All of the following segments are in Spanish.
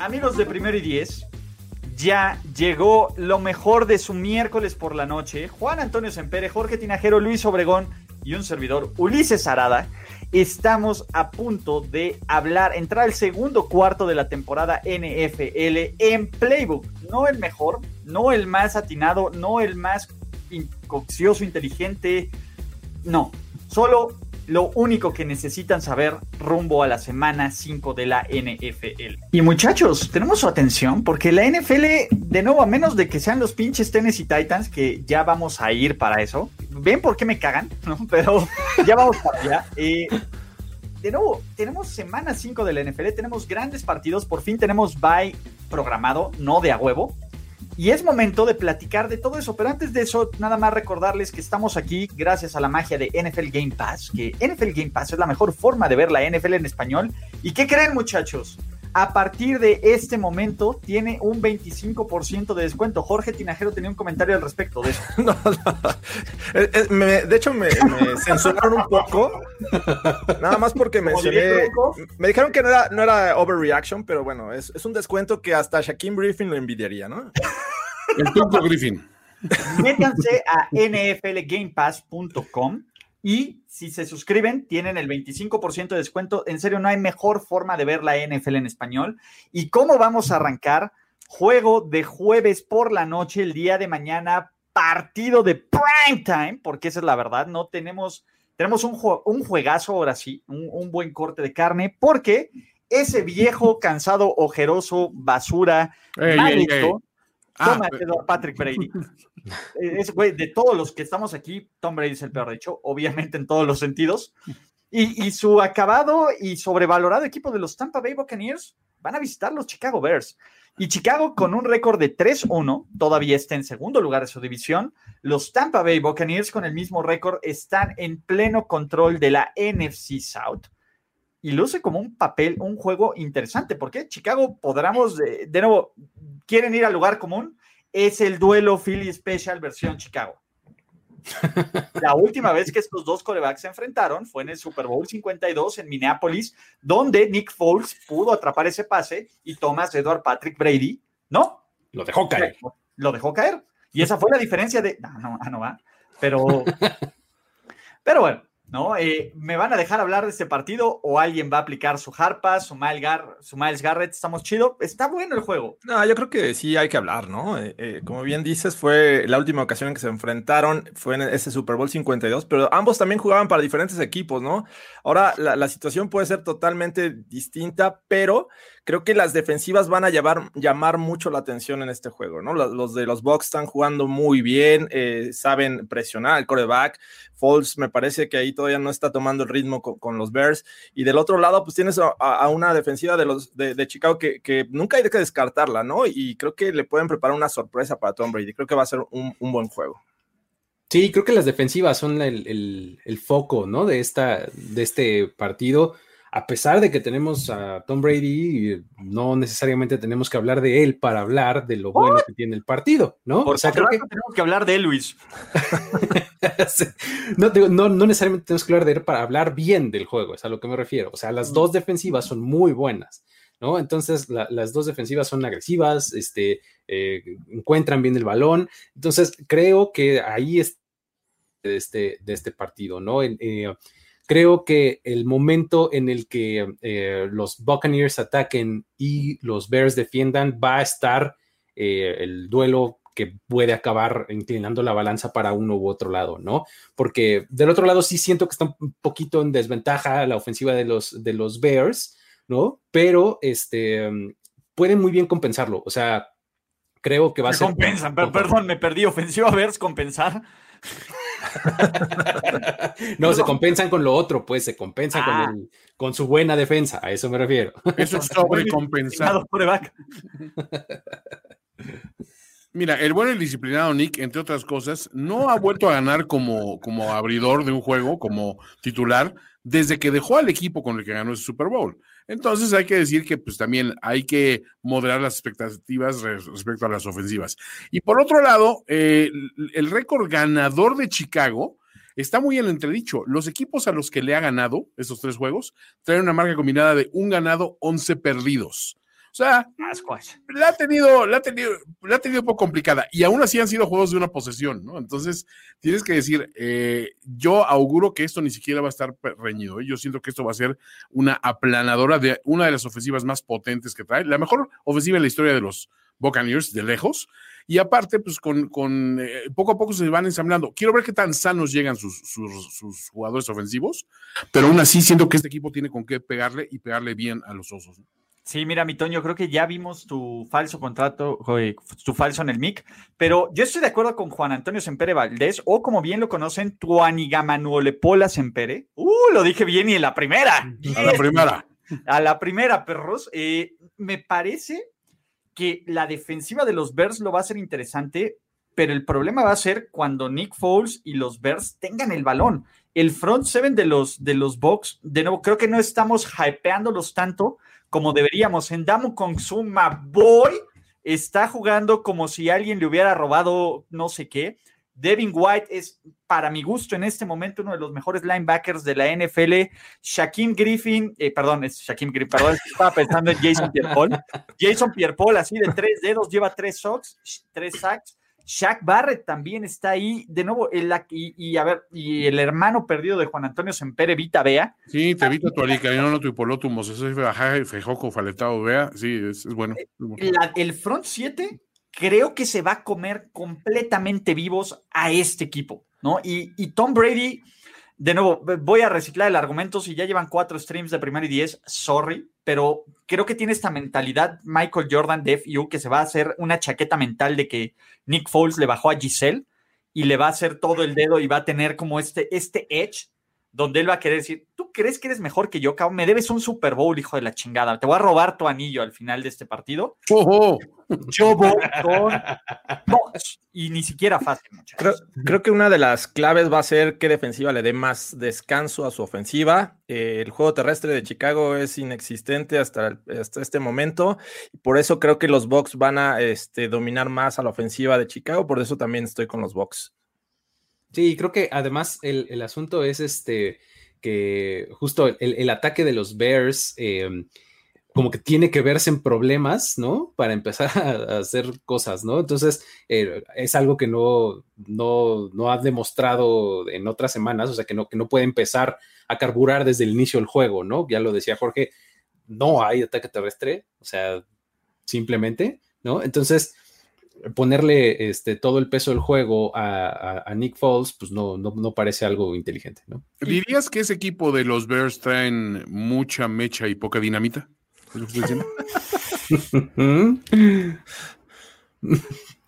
Amigos de primero y diez, ya llegó lo mejor de su miércoles por la noche. Juan Antonio Sempere, Jorge Tinajero, Luis Obregón y un servidor, Ulises Arada. Estamos a punto de hablar, entrar al segundo cuarto de la temporada NFL en Playbook. No el mejor, no el más atinado, no el más coccioso, inteligente. No, solo lo único que necesitan saber rumbo a la semana 5 de la NFL. Y muchachos, tenemos su atención porque la NFL, de nuevo, a menos de que sean los pinches Tennessee Titans, que ya vamos a ir para eso. ¿Ven por qué me cagan? ¿No? Pero ya vamos para allá. Eh, de nuevo, tenemos semana 5 de la NFL, tenemos grandes partidos, por fin tenemos bye programado, no de a huevo. Y es momento de platicar de todo eso, pero antes de eso, nada más recordarles que estamos aquí gracias a la magia de NFL Game Pass, que NFL Game Pass es la mejor forma de ver la NFL en español. ¿Y qué creen muchachos? A partir de este momento tiene un 25% de descuento. Jorge Tinajero tenía un comentario al respecto de eso. No, no. de hecho, me, censuraron un poco. Nada más porque mencioné. Me dijeron que no era, no era overreaction, pero bueno, es, es un descuento que hasta Shaquem Griffin lo envidiaría, ¿no? El punto Griffin. Métanse a nflgamepass.com y si se suscriben, tienen el 25% de descuento. En serio, no hay mejor forma de ver la NFL en español. ¿Y cómo vamos a arrancar? Juego de jueves por la noche, el día de mañana, partido de prime time, porque esa es la verdad. No tenemos, tenemos un, un juegazo ahora sí, un, buen corte de carne, porque ese viejo, cansado, ojeroso, basura, Ah, Toma, Patrick Brady. Es, güey, de todos los que estamos aquí, Tom Brady es el peor, de hecho, obviamente en todos los sentidos. Y, su acabado y sobrevalorado equipo de los Tampa Bay Buccaneers van a visitar los Chicago Bears. Y Chicago con un récord de 3-1 todavía está en segundo lugar de su división. Los Tampa Bay Buccaneers con el mismo récord están en pleno control de la NFC South y luce como un papel, un juego interesante, porque Chicago podremos, de, nuevo, quieren ir al lugar común, es el duelo Philly Special versión Chicago. La última vez que estos dos corebacks se enfrentaron fue en el Super Bowl 52 en Minneapolis, donde Nick Foles pudo atrapar ese pase y Thomas Edward Patrick Brady, ¿no? Lo dejó caer. Lo dejó caer. Y esa fue la diferencia de. No, no, no va. Pero. Pero bueno, ¿no? Eh, ¿Me van a dejar hablar de este partido o alguien va a aplicar su harpa, su Miles, su Miles Garrett? ¿Estamos chido? Está bueno el juego. No, yo creo que sí hay que hablar, ¿no? Eh, eh, como bien dices, fue la última ocasión en que se enfrentaron, fue en ese Super Bowl 52, pero ambos también jugaban para diferentes equipos, ¿no? Ahora la, la situación puede ser totalmente distinta, pero creo que las defensivas van a llamar mucho la atención en este juego, ¿no? Los, de los Bucks están jugando muy bien, eh, saben presionar al coreback. Foles me parece que ahí todavía no está tomando el ritmo con, los Bears. Y del otro lado, pues tienes a, una defensiva de los de, Chicago que, nunca hay que descartarla, ¿no? Y creo que le pueden preparar una sorpresa para Tom Brady. Creo que va a ser un, buen juego. Sí, creo que las defensivas son el, el, foco, ¿no? De, esta, de este partido a pesar de que tenemos a Tom Brady, no necesariamente tenemos que hablar de él para hablar de lo bueno que tiene el partido, ¿no? o sea, creo que tenemos que hablar de él, Luis. no, no, necesariamente tenemos que hablar de él para hablar bien del juego, es a lo que me refiero. O sea, las dos defensivas son muy buenas, ¿no? Entonces, las dos defensivas son agresivas, este, eh, encuentran bien el balón. Entonces, creo que ahí es de este, de este partido, ¿no? Eh, Creo que el momento en el que eh, los Buccaneers ataquen y los Bears defiendan va a estar eh, el duelo que puede acabar inclinando la balanza para uno u otro lado, ¿no? Porque del otro lado sí siento que está un poquito en desventaja la ofensiva de los, de los Bears, ¿no? Pero este, pueden muy bien compensarlo, o sea, creo que va a ser... Compensan, perdón, me perdí, ofensiva Bears, compensar. no, se compensan con lo otro, pues se compensan con, ah. con su buena defensa, a eso me refiero. Eso es sobrecompensado. Mira, el buen y disciplinado Nick, entre otras cosas, no ha vuelto a ganar como, como abridor de un juego, como titular, desde que dejó al equipo con el que ganó ese Super Bowl. Entonces hay que decir que pues también hay que moderar las expectativas respecto a las ofensivas. Y por otro lado, eh, el récord ganador de Chicago está muy en entredicho. Los equipos a los que le ha ganado esos tres juegos traen una marca combinada de un ganado, 11 perdidos. O sea, la ha tenido, la ha tenido, la ha tenido un poco complicada y aún así han sido juegos de una posesión, ¿no? Entonces, tienes que decir, eh, yo auguro que esto ni siquiera va a estar reñido. ¿eh? Yo siento que esto va a ser una aplanadora de una de las ofensivas más potentes que trae, la mejor ofensiva en la historia de los Buccaneers, de lejos. Y aparte, pues con, con eh, poco a poco se van ensamblando. Quiero ver qué tan sanos llegan sus, sus, sus, jugadores ofensivos, pero aún así siento que este equipo tiene con qué pegarle y pegarle bien a los osos. ¿no? Sí, mira, mi Toño, creo que ya vimos tu falso contrato, tu falso en el MIC, pero yo estoy de acuerdo con Juan Antonio Sempere Valdés, o como bien lo conocen, tu Pola Sempere. Uh, lo dije bien y en la primera. A la primera. A la primera, perros. Eh, me parece que la defensiva de los Bears lo va a ser interesante, pero el problema va a ser cuando Nick Foles y los Bears tengan el balón. El front seven de los, de los Bucks, de nuevo, creo que no estamos hypeándolos tanto como deberíamos. En Damu Consuma Boy está jugando como si alguien le hubiera robado no sé qué. Devin White es, para mi gusto, en este momento uno de los mejores linebackers de la NFL. Griffin, eh, perdón, es Shaquem Griffin, perdón, estaba pensando en Jason Pierre-Paul. Jason Pierre-Paul, así de tres dedos, lleva tres socks, tres sacks. Shaq Barrett también está ahí, de nuevo, el, y, y, a ver, y el hermano perdido de Juan Antonio Sempere, Vita Bea. Sí, te evita tu alicaino, no tu hipoloto, y fejoco, faletado, Bea, sí, es, bueno. El front 7 creo que se va a comer completamente vivos a este equipo, ¿no? Y, y Tom Brady, de nuevo, voy a reciclar el argumento, si ya llevan cuatro streams de primero y diez, sorry, pero creo que tiene esta mentalidad Michael Jordan de FU que se va a hacer una chaqueta mental de que Nick Foles le bajó a Giselle y le va a hacer todo el dedo y va a tener como este, este edge donde él va a querer decir, ¿tú crees que eres mejor que yo, cabrón? Me debes un Super Bowl, hijo de la chingada. Te voy a robar tu anillo al final de este partido. Yo voy con Y ni siquiera fácil, muchachos. Creo, que una de las claves va a ser que defensiva le dé más descanso a su ofensiva. Eh, el juego terrestre de Chicago es inexistente hasta, este momento. Y por eso creo que los Bucks van a este, dominar más a la ofensiva de Chicago. Por eso también estoy con los Bucks. Sí, creo que además el, asunto es este que justo el, ataque de los Bears em, como que tiene que verse en problemas, ¿no? Para empezar a, hacer cosas, ¿no? Entonces, eh, es algo que no, no, no, ha demostrado en otras semanas, o sea, que no, que no puede empezar a carburar desde el inicio del juego, ¿no? Ya lo decía Jorge, no hay ataque terrestre, o sea, simplemente, ¿no? Entonces, ponerle este, todo el peso del juego a, Nick Foles, pues no, no, parece algo inteligente, ¿no? ¿Dirías que ese equipo de los Bears traen mucha mecha y poca dinamita? ¿Es lo que estoy diciendo?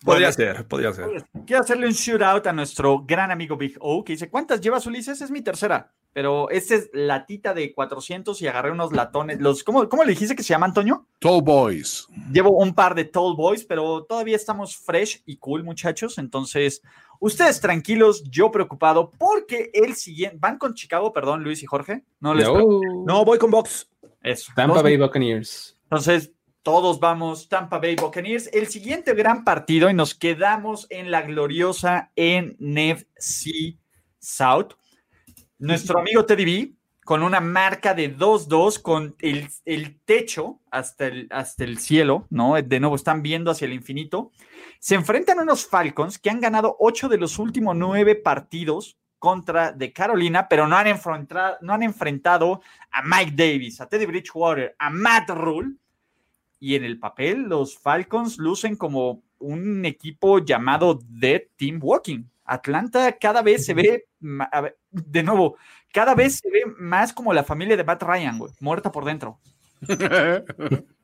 Podría ser, podría ser. Quiero hacerle un shootout a nuestro gran amigo Big O, que dice, ¿cuántas llevas Ulises? Es mi tercera, pero esta es latita de 400 y agarré unos latones. Los, ¿cómo, ¿Cómo le dijiste que se llama, Antonio? Tall Boys. Llevo un par de Tall Boys, pero todavía estamos fresh y cool, muchachos. Entonces, ustedes tranquilos, yo preocupado, porque el siguiente, van con Chicago, perdón, Luis y Jorge. No, les no voy con Box. Eso. Tampa Bay Buccaneers. Entonces, todos vamos Tampa Bay Buccaneers. El siguiente gran partido y nos quedamos en la gloriosa NFC South. Nuestro amigo Teddy B con una marca de 2-2 con el, techo hasta el, hasta el cielo, ¿no? De nuevo están viendo hacia el infinito. Se enfrentan a unos Falcons que han ganado 8 de los últimos 9 partidos contra Carolina, pero no han, enfrentado, no han enfrentado a Mike Davis, a Teddy Bridgewater, a Matt Rule y en el papel los Falcons lucen como un equipo llamado Dead Team Walking. Atlanta cada vez se ve, de nuevo, cada vez se ve más como la familia de Matt Ryan, güey, muerta por dentro.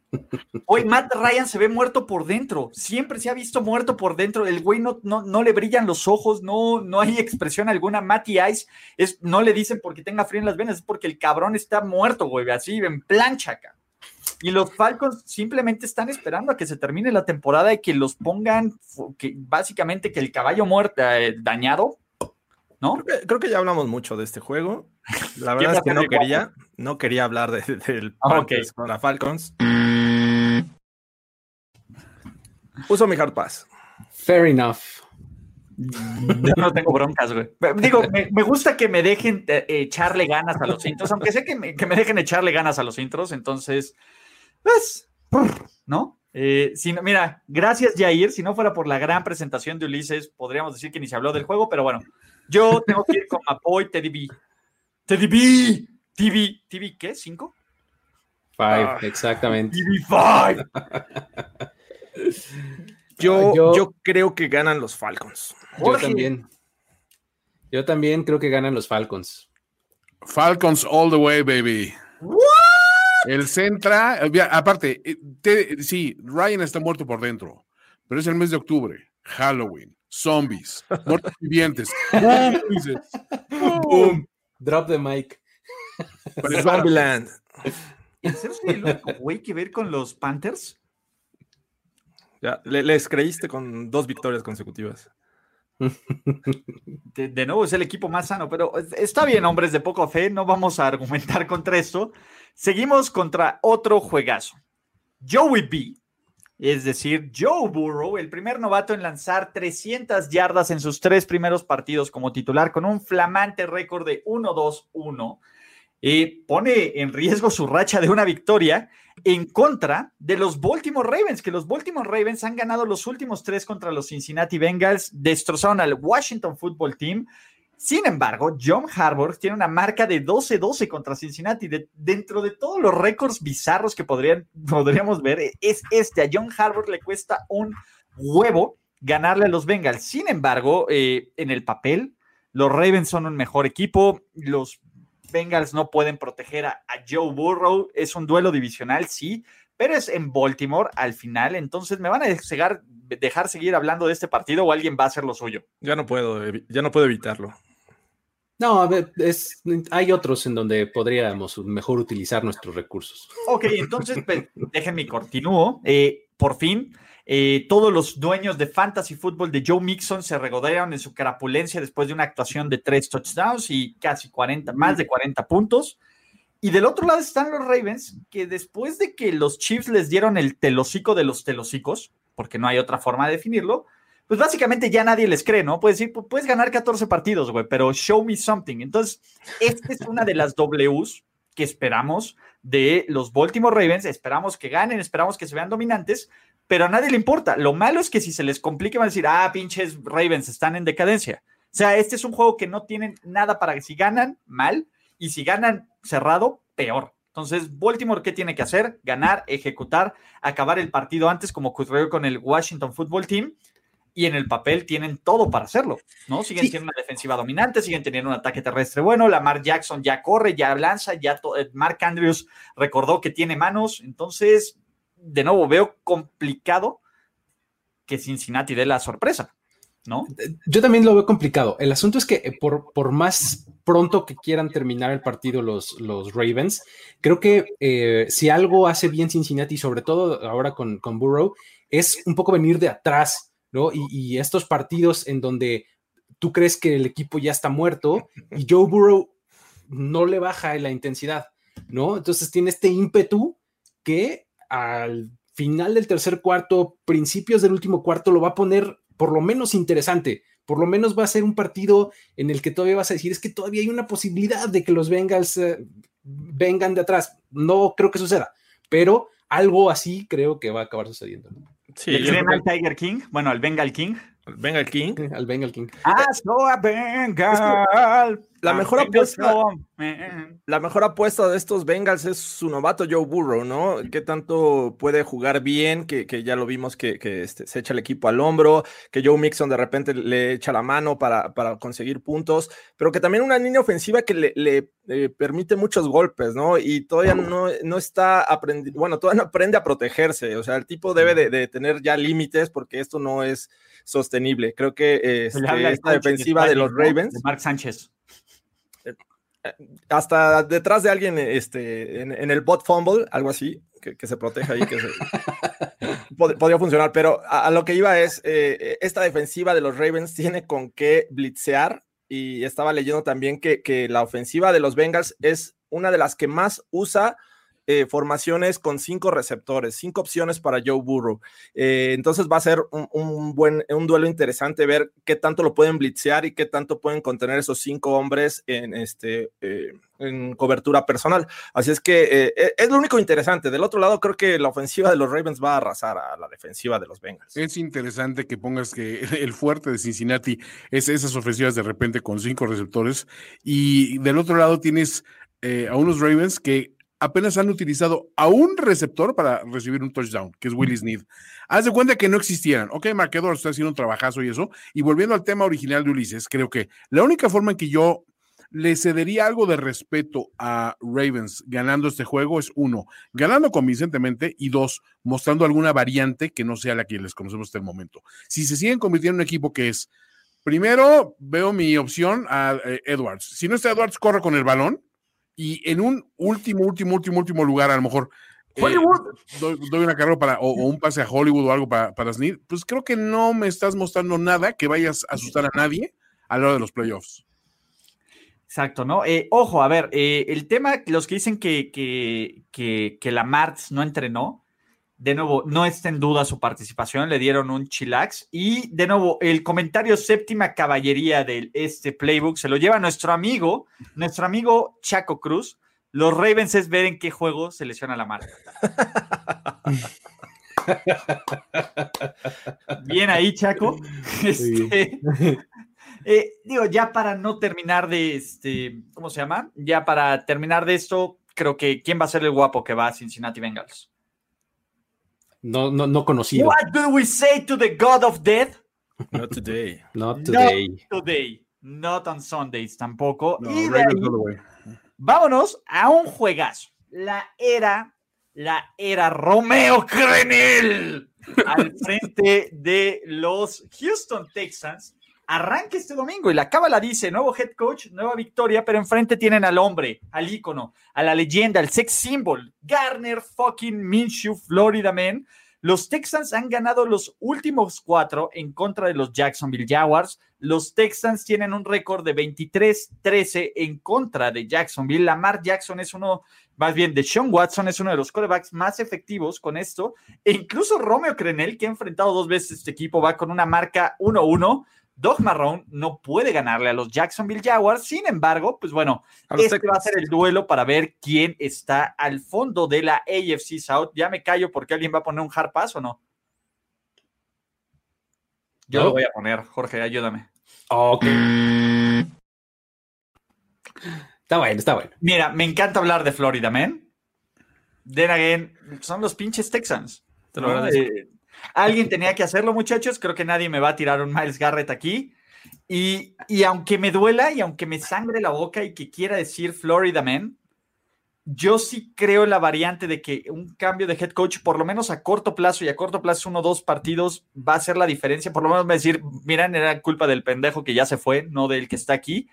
Hoy Matt Ryan se ve muerto por dentro. Siempre se ha visto muerto por dentro. El güey no, no, le brillan los ojos, no, no hay expresión alguna. Matty Ice es, no le dicen porque tenga frío en las venas, es porque el cabrón está muerto, güey, así en plancha acá. Y los Falcons simplemente están esperando a que se termine la temporada y que los pongan, que básicamente que el caballo muerto, eh, dañado, ¿no? Creo que, ya hablamos mucho de este juego. La verdad es que no quería, no quería hablar del ah, okay. contra Falcons. Uso mi hard pass. Fair enough. no tengo broncas, güey. Digo, me, gusta que me dejen eh, echarle ganas a los intros, aunque sé que me, dejen echarle ganas a los intros, entonces, pues, ¿no? Eh, si mira, gracias Jair, si no fuera por la gran presentación de Ulises, podríamos decir que ni se habló del juego, pero bueno, yo tengo que ir con Apoy Teddy B. Teddy B. TV, TV, ¿qué? ¿Cinco? Five, ah. exactamente. TV five. Yo, yo, creo que ganan los Falcons. Yo también. Yo también creo que ganan los Falcons. Falcons all the way, baby. El Centra, aparte, eh, sí, Ryan está muerto por dentro, pero es el mes de octubre, Halloween, zombies, muertos vivientes. Boom, Drop the mic. Zombieland. ¿En serio el único güey que ver con los Panthers? les creíste con dos victorias consecutivas. De, nuevo es el equipo más sano, pero está bien, hombres de poco fe, no vamos a argumentar contra esto. Seguimos contra otro juegazo. Joey B, es decir, Joe Burrow, el primer novato en lanzar 300 yardas en sus tres primeros partidos como titular, con un flamante récord de 1-2-1 pone en riesgo su racha de una victoria en contra de los Baltimore Ravens, que los Baltimore Ravens han ganado los últimos tres contra los Cincinnati Bengals, destrozaron al Washington Football Team. Sin embargo, John Harbaugh tiene una marca de 12-12 contra Cincinnati. dentro de todos los récords bizarros que podrían, podríamos ver, es este. A John Harbaugh le cuesta un huevo ganarle a los Bengals. Sin embargo, eh, en el papel, los Ravens son un mejor equipo. Los Bengals no pueden proteger a, Joe Burrow. Es un duelo divisional, sí, pero es en Baltimore al final. Entonces, ¿me van a dejar, seguir hablando de este partido o alguien va a hacer lo suyo? Ya no puedo, ya no puedo evitarlo. No, a ver, es, hay otros en donde podríamos mejor utilizar nuestros recursos. Ok, entonces pues, déjenme continúo. Eh, por fin, eh, todos los dueños de fantasy fútbol de Joe Mixon se regodearon en su carapulencia después de una actuación de tres touchdowns y casi 40, más de 40 puntos. Y del otro lado están los Ravens, que después de que los Chiefs les dieron el telocico de los telocicos, porque no hay otra forma de definirlo, pues básicamente ya nadie les cree, ¿no? Puedes decir, puedes ganar 14 partidos, güey, pero show me something. Entonces, esta es una de las Ws que esperamos de los Baltimore Ravens. Esperamos que ganen, esperamos que se vean dominantes, pero a nadie le importa. Lo malo es que si se les complique, van a decir, ah, pinches Ravens están en decadencia. O sea, este es un juego que no tienen nada para que si ganan, mal, y si ganan cerrado, peor. Entonces, Baltimore, ¿qué tiene que hacer? Ganar, ejecutar, acabar el partido antes, como ocurrió con el Washington Football Team, y en el papel tienen todo para hacerlo, ¿no? Siguen siendo una defensiva dominante, siguen teniendo un ataque terrestre bueno, Lamar Jackson ya corre, ya lanza, ya eh, Mark Andrews recordó que tiene manos, entonces de nuevo, veo complicado que Cincinnati dé la sorpresa, ¿no? Yo también lo veo complicado. El asunto es que eh, por, por más pronto que quieran terminar el partido los, los Ravens, creo que eh, si algo hace bien Cincinnati, sobre todo ahora con, con Burrow, es un poco venir de atrás, ¿no? Y, y estos partidos en donde tú crees que el equipo ya está muerto y Joe Burrow no le baja la intensidad, ¿no? Entonces tiene este ímpetu que al final del tercer cuarto, principios del último cuarto, lo va a poner por lo menos interesante. Por lo menos va a ser un partido en el que todavía vas a decir, es que todavía hay una posibilidad de que los Bengals eh, vengan de atrás. No creo que suceda, pero algo así creo que va a acabar sucediendo. Sí, al Tiger King? Bueno, al Bengal King. Al Bengal King. Al Bengal King. Ah, a Bengal. La mejor apuesta. La mejor apuesta de estos Bengals es su novato Joe Burrow, ¿no? Que tanto puede jugar bien, que, ya lo vimos que, este, se echa el equipo al hombro, que Joe Mixon de repente le echa la mano para, para conseguir puntos, pero que también una línea ofensiva que le, le eh, permite muchos golpes, ¿no? Y todavía no, no está aprendiendo, bueno, todavía no aprende a protegerse, o sea, el tipo debe de, tener ya límites porque esto no es sostenible. Creo que este, esta defensiva de, los Ravens. Mark Sánchez. Eh, eh, hasta detrás de alguien este, en, el bot fumble, algo así, que, se proteja ahí, que podría funcionar, pero a, lo que iba es, esta defensiva de los Ravens tiene con qué blitzear y estaba leyendo también que, que, la ofensiva de los Bengals es una de las que más usa eh, formaciones con cinco receptores, cinco opciones para Joe Burrow. Eh, entonces va a ser un, buen, un duelo interesante ver qué tanto lo pueden blitzear y qué tanto pueden contener esos cinco hombres en, este, eh, en cobertura personal. Así es que es lo único interesante. Del otro lado, creo que la ofensiva de los Ravens va a arrasar a la defensiva de los Bengals. Es interesante que pongas que el fuerte de Cincinnati es esas ofensivas de repente con cinco receptores y del otro lado tienes a unos Ravens que apenas han utilizado a un receptor para recibir un touchdown, que es Willis Need. Haz de cuenta que no existieran. Ok, Marquedor está haciendo un trabajazo y eso. Y volviendo al tema original de Ulises, creo que la única forma en que yo le cedería algo de respeto a Ravens ganando este juego es uno, ganando convincentemente y dos, mostrando alguna variante que no sea la que les conocemos hasta el momento. Si se siguen convirtiendo en un equipo que es, primero veo mi opción a eh, Edwards. Si no está Edwards, corre con el balón y en un último, último, último, último lugar, a lo mejor. Eh, Hollywood. doy, una carrera para, o, un pase a Hollywood o algo para, para Sneed, pues creo que no me estás mostrando nada que vayas a asustar a nadie a la hora de los playoffs. Exacto, ¿no? Eh, ojo, a ver, eh, el tema, los que dicen que, que, que, que la Martz no entrenó, de nuevo, no está en duda su participación, le dieron un chilax. Y de nuevo, el comentario séptima caballería de este playbook se lo lleva nuestro amigo, nuestro amigo Chaco Cruz. Los Ravens es ver en qué juego se lesiona la marca. Bien ahí, Chaco. Este, eh, digo, ya para no terminar de este, ¿cómo se llama? Ya para terminar de esto, creo que ¿quién va a ser el guapo que va a Cincinnati Bengals? No, no, no conocido. What do we say to the God of Death? Not today. Not today. Not today. Not on Sundays tampoco. y de ahí, vámonos a un juegazo. La era, la era Romeo Crenel al frente de los Houston Texans. Arranca este domingo y la cábala dice, nuevo head coach, nueva victoria, pero enfrente tienen al hombre, al ícono, a la leyenda, al sex symbol, Garner fucking Minshew, Florida Man. Los Texans han ganado los últimos cuatro en contra de los Jacksonville Jaguars. Los Texans tienen un récord de 23-13 en contra de Jacksonville. Lamar Jackson es uno, más bien de Sean Watson es uno de los quarterbacks más efectivos con esto. E incluso Romeo Crenel, que ha enfrentado dos veces este equipo, va con una marca 1-1. Doug Marrón no puede ganarle a los Jacksonville Jaguars. Sin embargo, pues bueno, este va a ser el duelo para ver quién está al fondo de la AFC South. Ya me callo porque alguien va a poner un hard pass o no. Yo lo voy a poner, Jorge, ayúdame. Ok. Está bueno, está bueno. Mira, me encanta hablar de Florida, man. Then again, son los pinches Texans. Te lo agradezco. Alguien tenía que hacerlo, muchachos. Creo que nadie me va a tirar un Miles Garrett aquí. Y, aunque me duela y aunque me sangre la boca y que quiera decir Florida Man, yo sí creo la variante de que un cambio de head coach, por lo menos a corto plazo y a corto plazo, uno o dos partidos, va a hacer la diferencia. Por lo menos a decir, miren, era culpa del pendejo que ya se fue, no del que está aquí.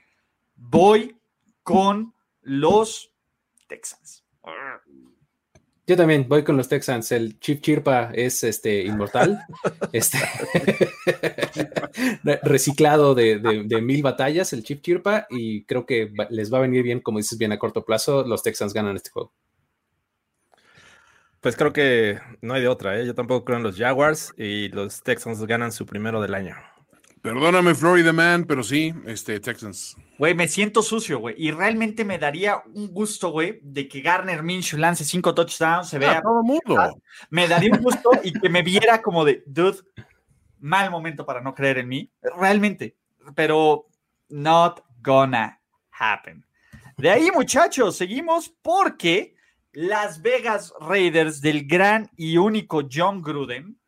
Voy con los Texans. Yo también voy con los Texans. El Chief Chirpa es este inmortal, este, reciclado de, mil batallas, el Chief Chirpa, y creo que les va a venir bien, como dices bien a corto plazo, los Texans ganan este juego. Pues creo que no hay de otra, ¿eh? yo tampoco creo en los Jaguars y los Texans ganan su primero del año. Perdóname, Florida Man, pero sí, este, Texans. Güey, me siento sucio, güey. Y realmente me daría un gusto, güey, de que Garner Minshew lance cinco touchdowns, se vea. todo mundo. Me daría un gusto y que me viera como de, dude, mal momento para no creer en mí. Realmente. Pero not gonna happen. De ahí, muchachos, seguimos porque las Vegas Raiders del gran y único John Gruden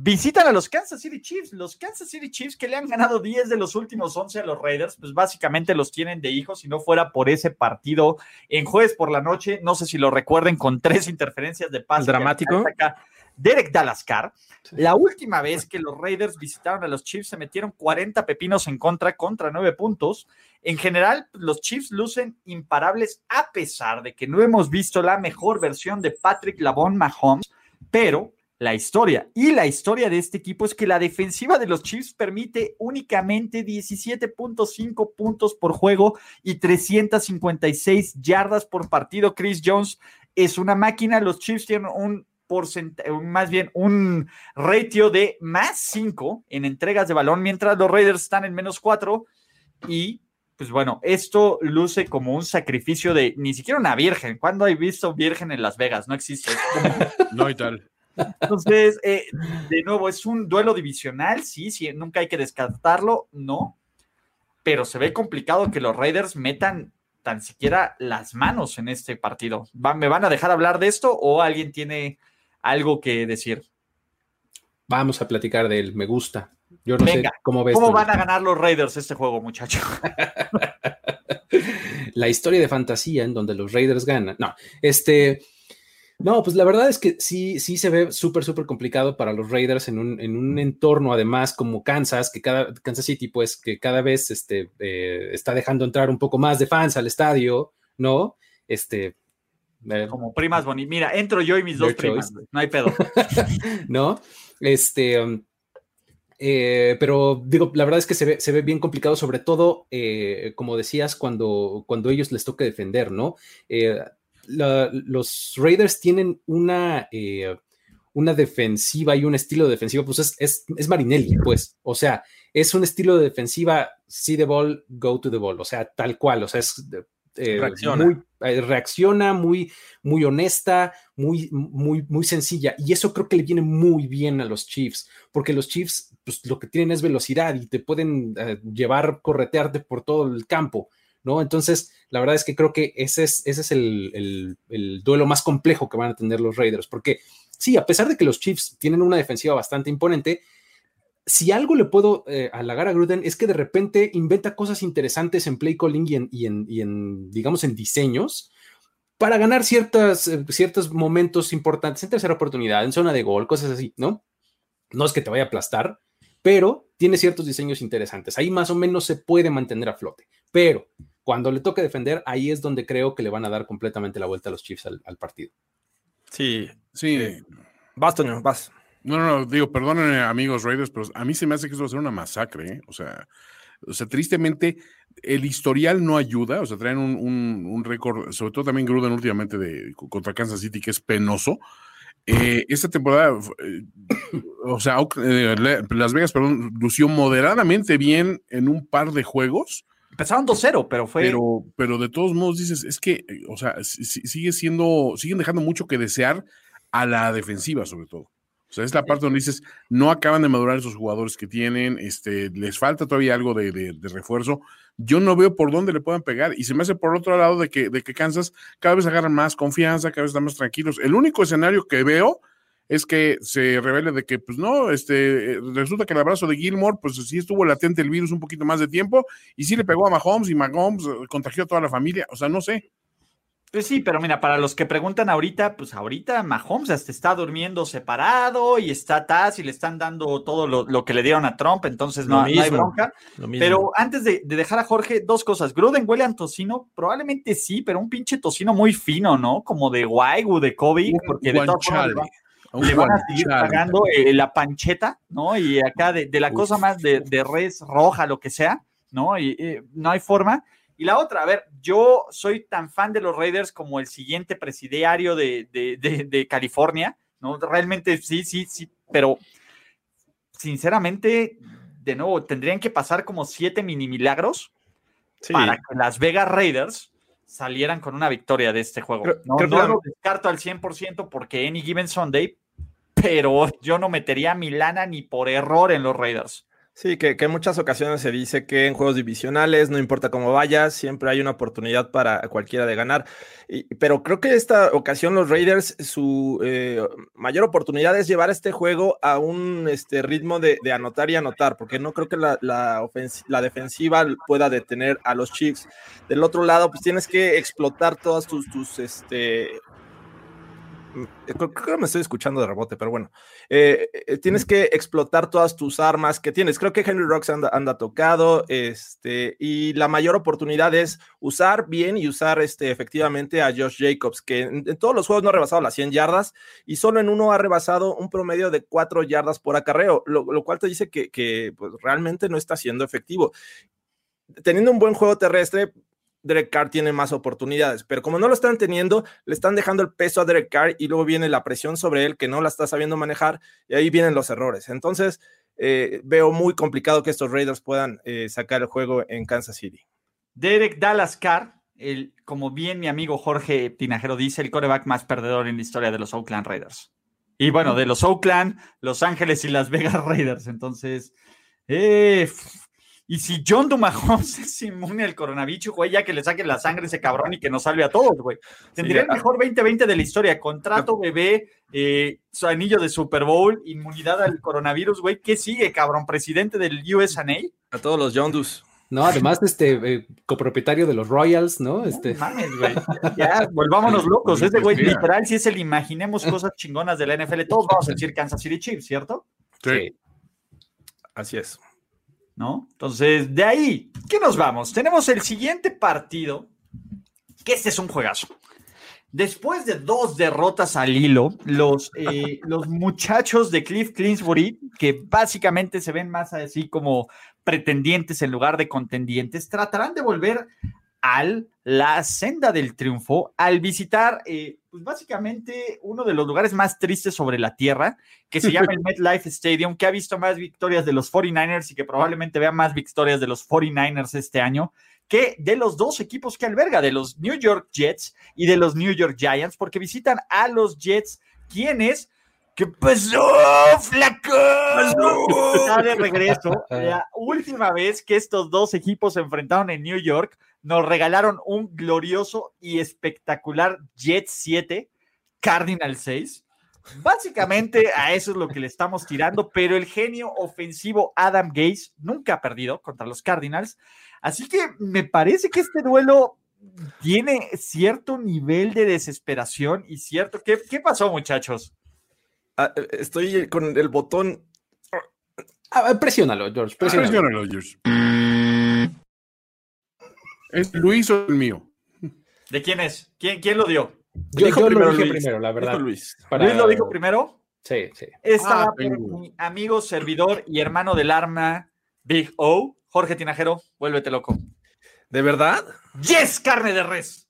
visitan a los Kansas City Chiefs. Los Kansas City Chiefs que le han ganado 10 de los últimos 11 a los Raiders, pues básicamente los tienen de hijos si no fuera por ese partido en jueves por la noche. No sé si lo recuerden con tres interferencias de pase. Dramático. Derek Dalascar. La última vez que los Raiders visitaron a los Chiefs se metieron 40 pepinos en contra contra 9 puntos. En general, los Chiefs lucen imparables a pesar de que no hemos visto la mejor versión de Patrick Lavon Mahomes, pero la historia y la historia de este equipo es que la defensiva de los Chiefs permite únicamente 17.5 puntos por juego y 356 yardas por partido. Chris Jones es una máquina, los Chiefs tienen un porcentaje, más bien un ratio de más 5 en entregas de balón, mientras los Raiders están en menos 4 y pues bueno, esto luce como un sacrificio de ni siquiera una virgen. ¿Cuándo hay visto virgen en Las Vegas? No existe. no hay tal. Entonces, eh, de nuevo, es un duelo divisional, sí, sí, nunca hay que descartarlo, no, pero se ve complicado que los Raiders metan tan siquiera las manos en este partido. ¿Me van a dejar hablar de esto o alguien tiene algo que decir. Vamos a platicar de él, me gusta. Yo no sé cómo ves. ¿Cómo van a ganar los Raiders este juego, muchacho? la historia de fantasía en donde los Raiders ganan. No, este. No, pues la verdad es que sí, sí se ve súper, súper complicado para los Raiders en un, en un, entorno, además, como Kansas, que cada, Kansas City, pues, que cada vez este, eh, está dejando entrar un poco más de fans al estadio, ¿no? Este, como primas bonitas. Mira, entro yo y mis dos primas. No hay pedo. no, este. Um, eh, pero digo, la verdad es que se ve, se ve bien complicado, sobre todo, eh, como decías, cuando, cuando ellos les toca defender, ¿no? Eh, los Raiders tienen una, una defensiva y un estilo de defensiva, pues es, es, es, Marinelli, pues, o sea, es un estilo de defensiva, see the ball, go to the ball, o sea, tal cual, o sea, es eh, reacciona. Muy, eh, reacciona, muy, muy honesta, muy, muy, muy sencilla. Y eso creo que le viene muy bien a los Chiefs, porque los Chiefs pues, lo que tienen es velocidad y te pueden eh, llevar, corretearte por todo el campo. Entonces, la verdad es que creo que ese es, ese es el, el duelo más complejo que van a tener los Raiders, porque sí, a pesar de que los Chiefs tienen una defensiva bastante imponente, si algo le puedo eh, halagar a Gruden es que de repente inventa cosas interesantes en play calling y en, digamos, en diseños para ganar ciertas, eh, ciertos momentos importantes en tercera oportunidad, en zona de gol, cosas así, ¿no? No es que te vaya a aplastar, pero tiene ciertos diseños interesantes. Ahí más o menos se puede mantener a flote, pero cuando le toque defender, ahí es donde creo que le van a dar completamente la vuelta a los Chiefs al, partido. Sí, sí. Eh, vas, Toño, vas. No, no, no, digo, perdónenme, amigos Raiders, pero a mí se me hace que esto va a ser una masacre, ¿eh? O sea, o sea, tristemente, el historial no ayuda, o sea, traen un, un, récord, sobre todo también Gruden últimamente de, contra Kansas City, que es penoso. Eh, esta temporada, eh, o sea, Las Vegas, perdón, lució moderadamente bien en un par de juegos. Empezaron 2-0, pero fue. Pero, pero de todos modos dices, es que, o sea, sigue siendo, siguen dejando mucho que desear a la defensiva, sobre todo. O sea, es la parte donde dices, no acaban de madurar esos jugadores que tienen, este, les falta todavía algo de, refuerzo. Yo no veo por dónde le puedan pegar. Y se me hace por otro lado de que, de que Kansas cada vez agarran más confianza, cada vez están más tranquilos. El único escenario que veo es que se revele de que, pues no, este, resulta que el abrazo de Gilmore, pues sí estuvo latente el virus un poquito más de tiempo y sí le pegó a Mahomes y Mahomes eh, contagió a toda la familia. O sea, no sé. Pues sí, pero mira, para los que preguntan ahorita, pues ahorita Mahomes hasta está durmiendo separado y está Taz y le están dando todo lo, que le dieron a Trump, entonces no, hay bronca. Pero antes de, dejar a Jorge, dos cosas. Gruden huele a tocino, probablemente sí, pero un pinche tocino muy fino, ¿no? Como de Waigu, de Kobe, porque de todas formas le van a seguir pagando eh, la pancheta, ¿no? Y acá de, la cosa más de, res roja, lo que sea, ¿no? Y no hay forma. Y la otra, a ver, yo soy tan fan de los Raiders como el siguiente presidiario de, California, ¿no? Realmente sí, sí, sí, pero sinceramente, de nuevo, tendrían que pasar como siete mini milagros para que las Vegas Raiders salieran con una victoria de este juego. no, lo descarto al 100% porque any given Sunday, pero yo no metería a Milana ni por error en los Raiders. Sí, que, en muchas ocasiones se dice que en juegos divisionales, no importa cómo vayas, siempre hay una oportunidad para cualquiera de ganar. pero creo que esta ocasión los Raiders, su eh, mayor oportunidad es llevar este juego a un este, ritmo de, anotar y anotar, porque no creo que la, la, la, defensiva pueda detener a los Chiefs. Del otro lado, pues tienes que explotar todas tus, tus este, creo que me estoy escuchando de rebote, pero bueno, eh, eh, tienes que explotar todas tus armas que tienes. Creo que Henry Rocks anda, tocado, este, y la mayor oportunidad es usar bien y usar este, efectivamente a Josh Jacobs, que en, todos los juegos no ha rebasado las 100 yardas y solo en uno ha rebasado un promedio de 4 yardas por acarreo, lo, cual te dice que, que pues, realmente no está siendo efectivo. Teniendo un buen juego terrestre, Derek Carr tiene más oportunidades, pero como no lo están teniendo, le están dejando el peso a Derek Carr y luego viene la presión sobre él que no la está sabiendo manejar y ahí vienen los errores. Entonces, eh, veo muy complicado que estos Raiders puedan eh, sacar el juego en Kansas City. Derek Dallas Carr, el, como bien mi amigo Jorge Tinajero dice, el coreback más perdedor en la historia de los Oakland Raiders. Y bueno, de los Oakland, Los Ángeles y Las Vegas Raiders. Entonces, eh, y si John Mahomes es inmune al coronavirus, güey, ya que le saquen la sangre ese cabrón y que nos salve a todos, güey. Tendría el mejor 2020 de la historia. Contrato, bebé, eh, su anillo de Super Bowl, inmunidad al coronavirus, güey. ¿Qué sigue, cabrón? Presidente del USA. A todos los John No, además, este, eh, copropietario de los Royals, ¿no? Este... mames, güey. Ya, volvámonos locos. Este güey, literal, si es el imaginemos cosas chingonas de la NFL, todos vamos a decir Kansas City Chiefs, ¿cierto? sí. Así es. ¿No? Entonces, de ahí, ¿qué nos vamos? Tenemos el siguiente partido, que este es un juegazo. Después de dos derrotas al hilo, los, eh, los muchachos de Cliff Clinsbury, que básicamente se ven más así como pretendientes en lugar de contendientes, tratarán de volver al la senda del triunfo al visitar, eh, pues básicamente uno de los lugares más tristes sobre la tierra, que se llama el MetLife Stadium, que ha visto más victorias de los 49ers y que probablemente vea más victorias de los 49ers este año que de los dos equipos que alberga, de los New York Jets y de los New York Giants, porque visitan a los Jets, quienes ¿Qué pasó, flaco? Está de regreso. La última vez que estos dos equipos se enfrentaron en New York, nos regalaron un glorioso y espectacular Jet 7, Cardinal 6. Básicamente a eso es lo que le estamos tirando, pero el genio ofensivo Adam Gaze nunca ha perdido contra los Cardinals. Así que me parece que este duelo tiene cierto nivel de desesperación y cierto. ¿Qué, qué pasó, muchachos? Ah, eh, estoy con el botón. Ah, presiónalo, George. Presiónalo, George. ¿Es Luis o el mío? ¿De quién es? ¿Quién, quién lo dio? Yo, dijo primero, lo dije primero, la verdad. Luis. ¿Luis lo dijo primero? Sí, sí. Estaba ah, mi amigo, servidor y hermano del arma, Big O, Jorge Tinajero, vuélvete loco. ¿De verdad? ¡Yes! Carne de res.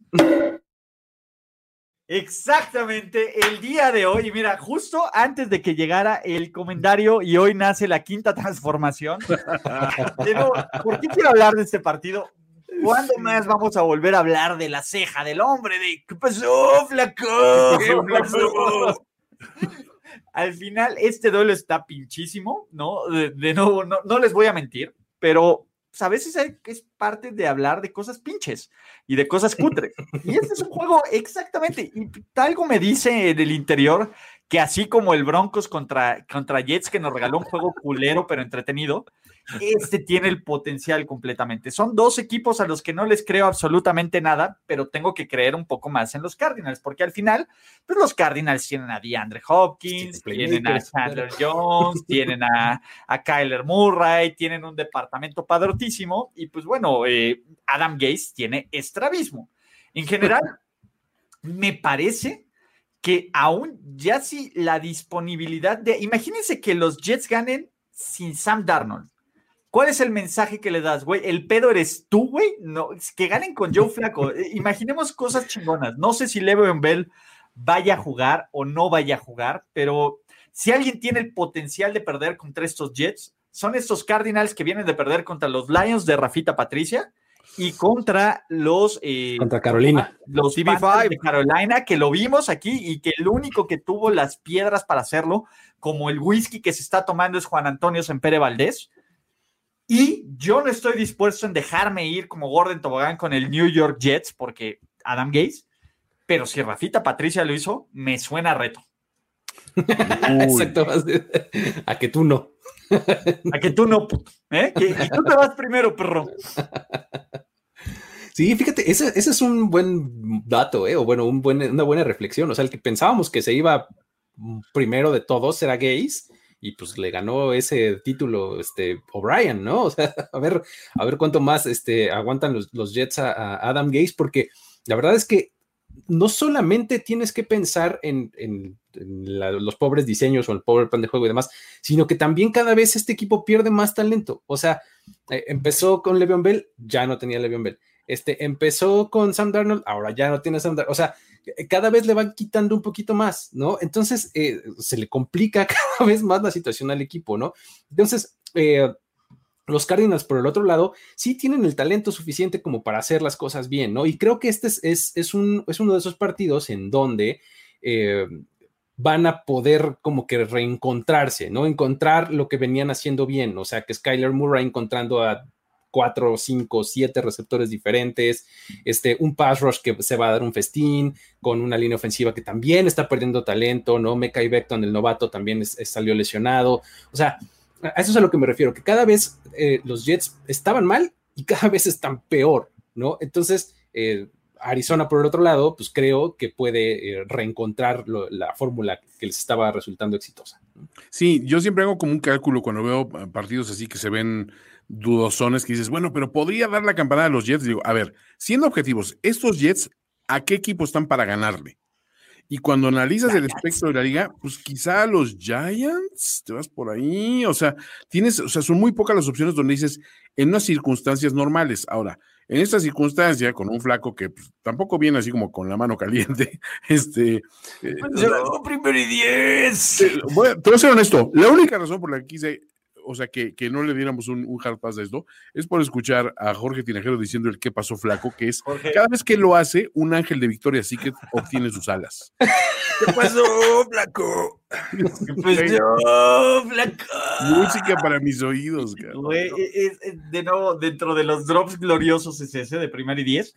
Exactamente, el día de hoy, mira, justo antes de que llegara el comentario y hoy nace la quinta transformación, ¿por qué quiero hablar de este partido? ¿Cuándo más vamos a volver a hablar de la ceja del hombre? De ¿Qué pasó, flaco? Al final, este duelo está pinchísimo, ¿no? De, nuevo, no, no les voy a mentir, pero pues, a veces es parte de hablar de cosas pinches y de cosas cutres. Y este es un juego exactamente. Y algo me dice en el interior que así como el Broncos contra, contra Jets, que nos regaló un juego culero pero entretenido, este tiene el potencial completamente. Son dos equipos a los que no les creo absolutamente nada, pero tengo que creer un poco más en los Cardinals, porque al final, pues los Cardinals tienen a DeAndre Hopkins, tienen a Chandler Jones, tienen a, a, Kyler Murray, tienen un departamento padrotísimo, y pues bueno, eh, Adam Gates tiene estrabismo. En general, me parece que aún ya si la disponibilidad de, imagínense que los Jets ganen sin Sam Darnold ¿Cuál es el mensaje que le das, güey? ¿El pedo eres tú, güey? No, que ganen con Joe Flaco. Eh, imaginemos cosas chingonas. No sé si Le'Veon Bell vaya a jugar o no vaya a jugar, pero si alguien tiene el potencial de perder contra estos Jets, son estos Cardinals que vienen de perder contra los Lions de Rafita Patricia y contra los eh, contra Carolina los TV5 de Carolina que lo vimos aquí y que el único que tuvo las piedras para hacerlo como el whisky que se está tomando es Juan Antonio Sempere Valdés Y yo no estoy dispuesto en dejarme ir como Gordon Tobogán con el New York Jets, porque Adam Gates, pero si Rafita Patricia lo hizo, me suena reto. Exacto. A que tú no. A que tú no, puto. ¿eh? y tú te vas primero, perro. Sí, fíjate, ese, es un buen dato, ¿eh? o bueno, un buen, una buena reflexión. O sea, el que pensábamos que se iba primero de todos era Gaze y pues le ganó ese título este O'Brien, ¿no? O sea, a ver, a ver cuánto más este, aguantan los, Jets a, Adam Gaze, porque la verdad es que no solamente tienes que pensar en, los pobres diseños o el pobre plan de juego y demás, sino que también cada vez este equipo pierde más talento. O sea, eh, empezó con Le'Veon Bell, ya no tenía Le'Veon Bell. Este, empezó con Sam Darnold, ahora ya no tiene Sam Darnold. O sea, cada vez le van quitando un poquito más, ¿no? Entonces, eh, se le complica cada vez más la situación al equipo, ¿no? Entonces, eh, los Cardinals, por el otro lado, sí tienen el talento suficiente como para hacer las cosas bien, ¿no? Y creo que este es, es, un, es uno de esos partidos en donde eh, van a poder como que reencontrarse, ¿no? Encontrar lo que venían haciendo bien, o sea, que Skyler Murray encontrando a cuatro, cinco, siete receptores diferentes, este, un pass rush que se va a dar un festín, con una línea ofensiva que también está perdiendo talento, ¿no? Mekai Beckton, el novato, también salió lesionado. O sea, a eso es a lo que me refiero, que cada vez eh, los Jets estaban mal y cada vez están peor, ¿no? Entonces, eh, Arizona, por el otro lado, pues creo que puede eh, reencontrar la fórmula que les estaba resultando exitosa. Sí, yo siempre hago como un cálculo cuando veo partidos así que se ven dudosones que dices, bueno, pero podría dar la campanada a los Jets. Digo, a ver, siendo objetivos, estos Jets, ¿a qué equipo están para ganarle? Y cuando analizas el espectro de la liga, pues quizá los Giants, te vas por ahí, o sea, tienes, o sea, son muy pocas las opciones donde dices, en unas circunstancias normales. Ahora, en esta circunstancia, con un flaco que pues, tampoco viene así como con la mano caliente, este... Eh, primero y diez. te voy a ser honesto, la única razón por la que quise o sea, que, que no le diéramos un, un, hard pass a esto, es por escuchar a Jorge Tinajero diciendo el qué pasó flaco, que es cada vez que lo hace, un ángel de victoria así que obtiene sus alas. ¿Qué pasó, flaco? ¿Qué pasó, flaco? Música para mis oídos, de nuevo, dentro de los drops gloriosos es ese de primer y diez.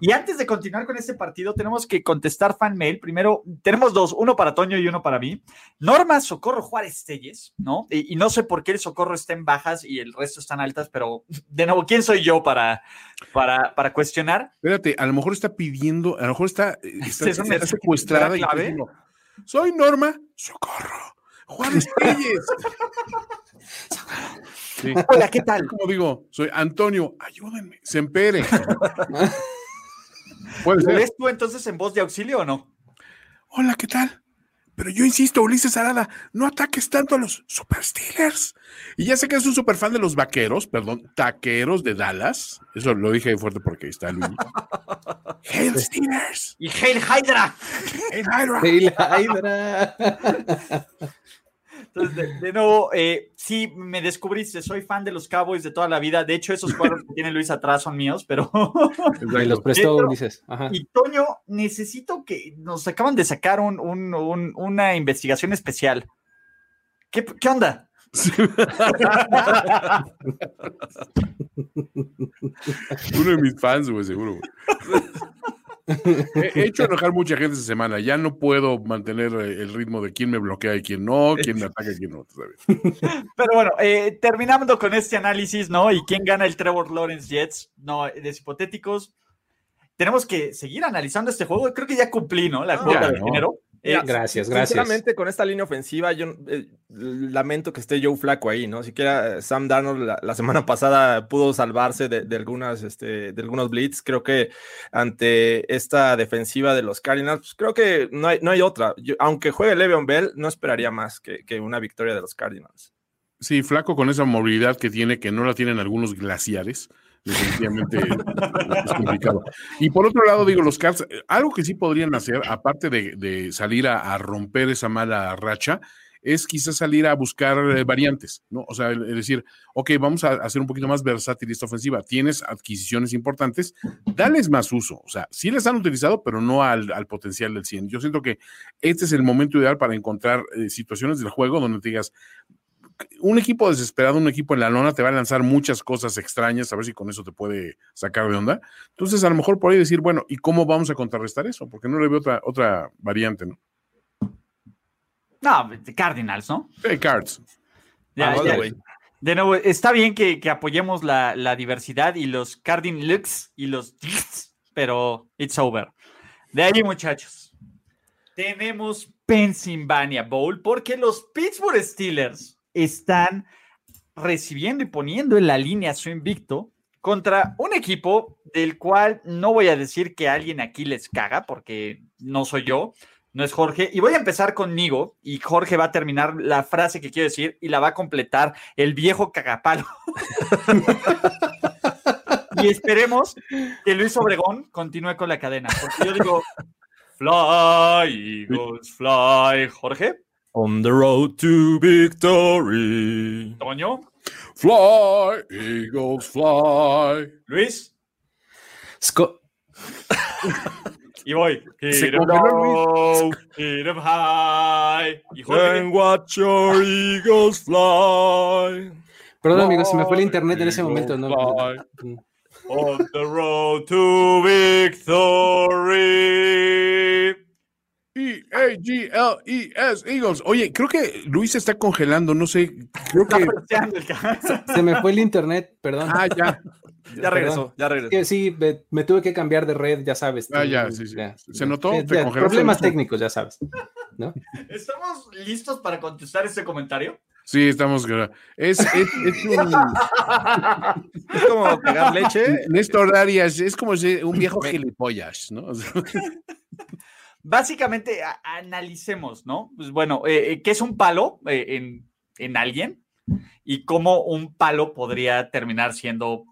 Y antes de continuar con este partido, tenemos que contestar fan mail. Primero, tenemos dos, uno para Toño y uno para mí. Norma Socorro Juárez Telles, ¿no? Y, y no sé por qué el Socorro está en bajas y el resto están altas, pero de nuevo, ¿quién soy yo para, para, para cuestionar? Espérate, a lo mejor está pidiendo, a lo mejor está, está, secuestrada y soy Norma Socorro. Juárez Telles. Hola, ¿qué tal? Como digo, soy Antonio, ayúdenme, Sempere. ¿Lo ves tú entonces en voz de auxilio o no? Hola, ¿qué tal? Pero yo insisto, Ulises Arada, no ataques tanto a los Super Steelers. Y ya sé que es un super fan de los vaqueros, perdón, taqueros de Dallas. Eso lo dije fuerte porque ahí está Luis. Hail Steelers. Y Hail Hydra. Hail Hydra. Hail Hydra. Entonces, de, nuevo, eh, sí, me descubriste, soy fan de los Cowboys de toda la vida. De hecho, esos cuadros que tiene Luis atrás son míos, pero. Me los prestó, dices. Y Toño, necesito que nos acaban de sacar un, una investigación especial. ¿Qué, qué onda? Uno de mis fans, güey, seguro. He hecho enojar mucha gente esta semana. Ya no puedo mantener eh, el ritmo de quién me bloquea y quién no, quién me ataca y quién no. Pero bueno, eh, terminando con este análisis, ¿no? Y quién gana el Trevor Lawrence Jets, no, de hipotéticos. Tenemos que seguir analizando este juego. Creo que ya cumplí, ¿no? La cuota de género. Eh, gracias, gracias. Sinceramente, con esta línea ofensiva, yo eh, lamento que esté Joe Flaco ahí, ¿no? Siquiera eh, Sam Darnold la, semana pasada pudo salvarse de, algunas, este, de algunos blitz. Creo que ante esta defensiva de los Cardinals, pues, creo que no hay, no hay otra. aunque juegue Le'Veon Bell, no esperaría más que, que una victoria de los Cardinals. Sí, Flaco con esa movilidad que tiene, que no la tienen algunos glaciares definitivamente es complicado. Y por otro lado, digo, los Cars, algo que sí podrían hacer, aparte de, salir a, romper esa mala racha, es quizás salir a buscar eh, variantes, ¿no? O sea, es decir, ok, vamos a hacer un poquito más versátil esta ofensiva. Tienes adquisiciones importantes, dales más uso. O sea, sí les han utilizado, pero no al, potencial del 100. Yo siento que este es el momento ideal para encontrar eh, situaciones del juego donde te digas, un equipo desesperado, un equipo en la lona, te va a lanzar muchas cosas extrañas, a ver si con eso te puede sacar de onda. Entonces, a lo mejor por ahí decir, bueno, ¿y cómo vamos a contrarrestar eso? Porque no le veo otra, otra variante, ¿no? No, Cardinals, ¿no? Hey, cards. Ya, Ah, ya. De nuevo, está bien que, que apoyemos la, la diversidad y los Cardinals y los pero it's over. De ahí, muchachos, tenemos Pennsylvania Bowl porque los Pittsburgh Steelers están recibiendo y poniendo en la línea su invicto contra un equipo del cual no voy a decir que alguien aquí les caga porque no soy yo, no es Jorge. Y voy a empezar conmigo y Jorge va a terminar la frase que quiero decir y la va a completar el viejo cagapalo. y esperemos que Luis Obregón continúe con la cadena, porque yo digo, fly, Eagles, fly. Jorge, On the road to victory. Toño, Fly, Eagles, fly. Luis Sco- y voy. Hit 'em congeló low, hit 'em high. Y watch your eagles fly. Perdón, amigos, se me fue el internet en ese momento. No, Fly. On the road to victory. E-A-G-L-E-S, Eagles. Oye, creo que Luis se está congelando, no sé, creo Está que... se me fue el internet, perdón. Ah, ya, Ya regresó, ya Es regresó. que sí, me, me tuve que cambiar de red, ya sabes. Ah, ya, sí, sí. Ya, ¿Se notó? ¿Te ya? Problemas técnicos, ya sabes. ¿no? ¿Estamos listos para contestar este comentario? Sí, estamos... Es, es, es un... Es como pegar leche. Néstor Arias, es como un viejo gilipollas, ¿no? Básicamente, analicemos, ¿no? Pues bueno, eh, eh, ¿qué es un palo eh, en, en alguien? Y cómo un palo podría terminar siendo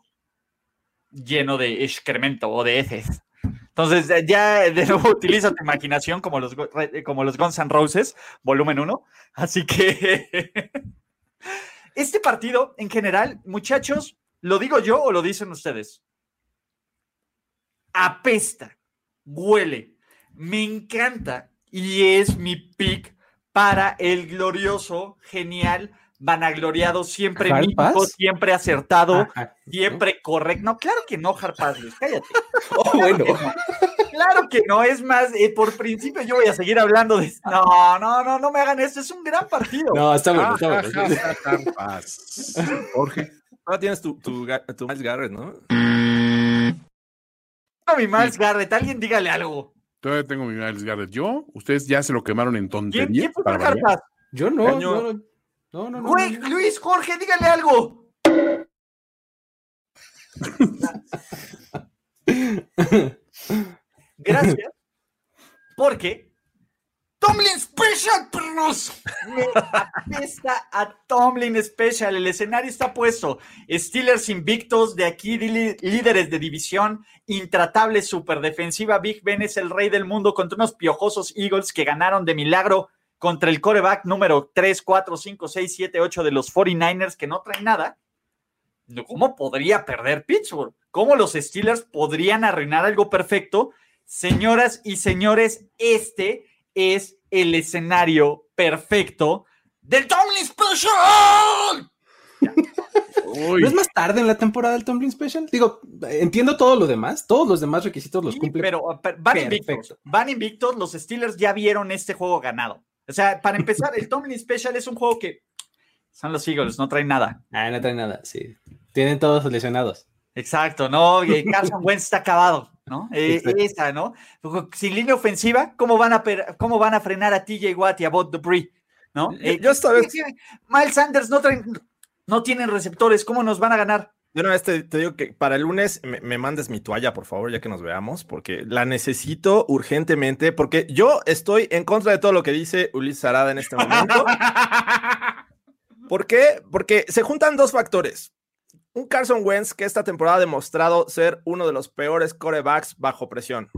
lleno de excremento o de heces. Entonces, ya de nuevo utiliza tu imaginación como los, como los Guns N' Roses, volumen 1. Así que este partido, en general, muchachos, ¿lo digo yo o lo dicen ustedes? Apesta, huele, me encanta y es mi pick para el glorioso, genial, vanagloriado, siempre ¿Hard mítico, siempre acertado, Ajá. siempre correcto. No, claro que no, Harpaz, Luis, cállate. Oh, bueno. Claro que no, es más, eh, por principio yo voy a seguir hablando de... No, no, no, no me hagan esto, es un gran partido. No, está bueno, Ah, está bueno. paz. Jorge. Ahora tienes tu, tu, tu Miles Garrett, ¿no? No, mi Miles Garrett, alguien dígale algo. Todavía tengo mi Miles Garrett. Yo, ustedes ya se lo quemaron en ¿Quién, tontería. quién fue para por variar. Harpaz? Yo no, yo no. No, no, no. Güey, no. Luis, Jorge, dígale algo. Gracias. Porque Tomlin Special, perros. Me apesta a Tomlin Special. El escenario está puesto. Steelers invictos, de aquí líderes de división, intratable superdefensiva. Big Ben es el rey del mundo contra unos piojosos Eagles que ganaron de milagro contra el coreback número 3, 4, 5, 6, 7, 8 de los 49ers que no traen nada. ¿Cómo podría perder Pittsburgh? ¿Cómo los Steelers podrían arruinar algo perfecto? Señoras y señores, este es el escenario perfecto del Tomlin Special. Uy, ¿No es más tarde en la temporada del Tomlin Special? Digo, entiendo todo lo demás, todos los demás requisitos los Sí, cumple. pero uh, per- van Perfecto. invictos. Van invictos. Los Steelers ya vieron este juego ganado. O sea, para empezar, el Tomlin Special es un juego que son los Eagles, no traen nada. Ah, no trae nada, sí. Tienen todos lesionados. Exacto, ¿no? Eh, Carson Wentz está acabado, ¿no? Eh, esa, ¿no? Sin línea ofensiva, ¿cómo van a, cómo van a frenar a TJ Watt y a Bot Dupree? ¿No? Eh, Yo esta vez, Miles Sanders no, traen, no tienen receptores, ¿cómo nos van a ganar? de una vez te, te digo que para el lunes me, me mandes mi toalla, por favor, ya que nos veamos, porque la necesito urgentemente, porque yo estoy en contra de todo lo que dice Ulises Arada en este momento. ¿Por qué? Porque se juntan dos factores. Un Carson Wentz que esta temporada ha demostrado ser uno de los peores corebacks bajo presión.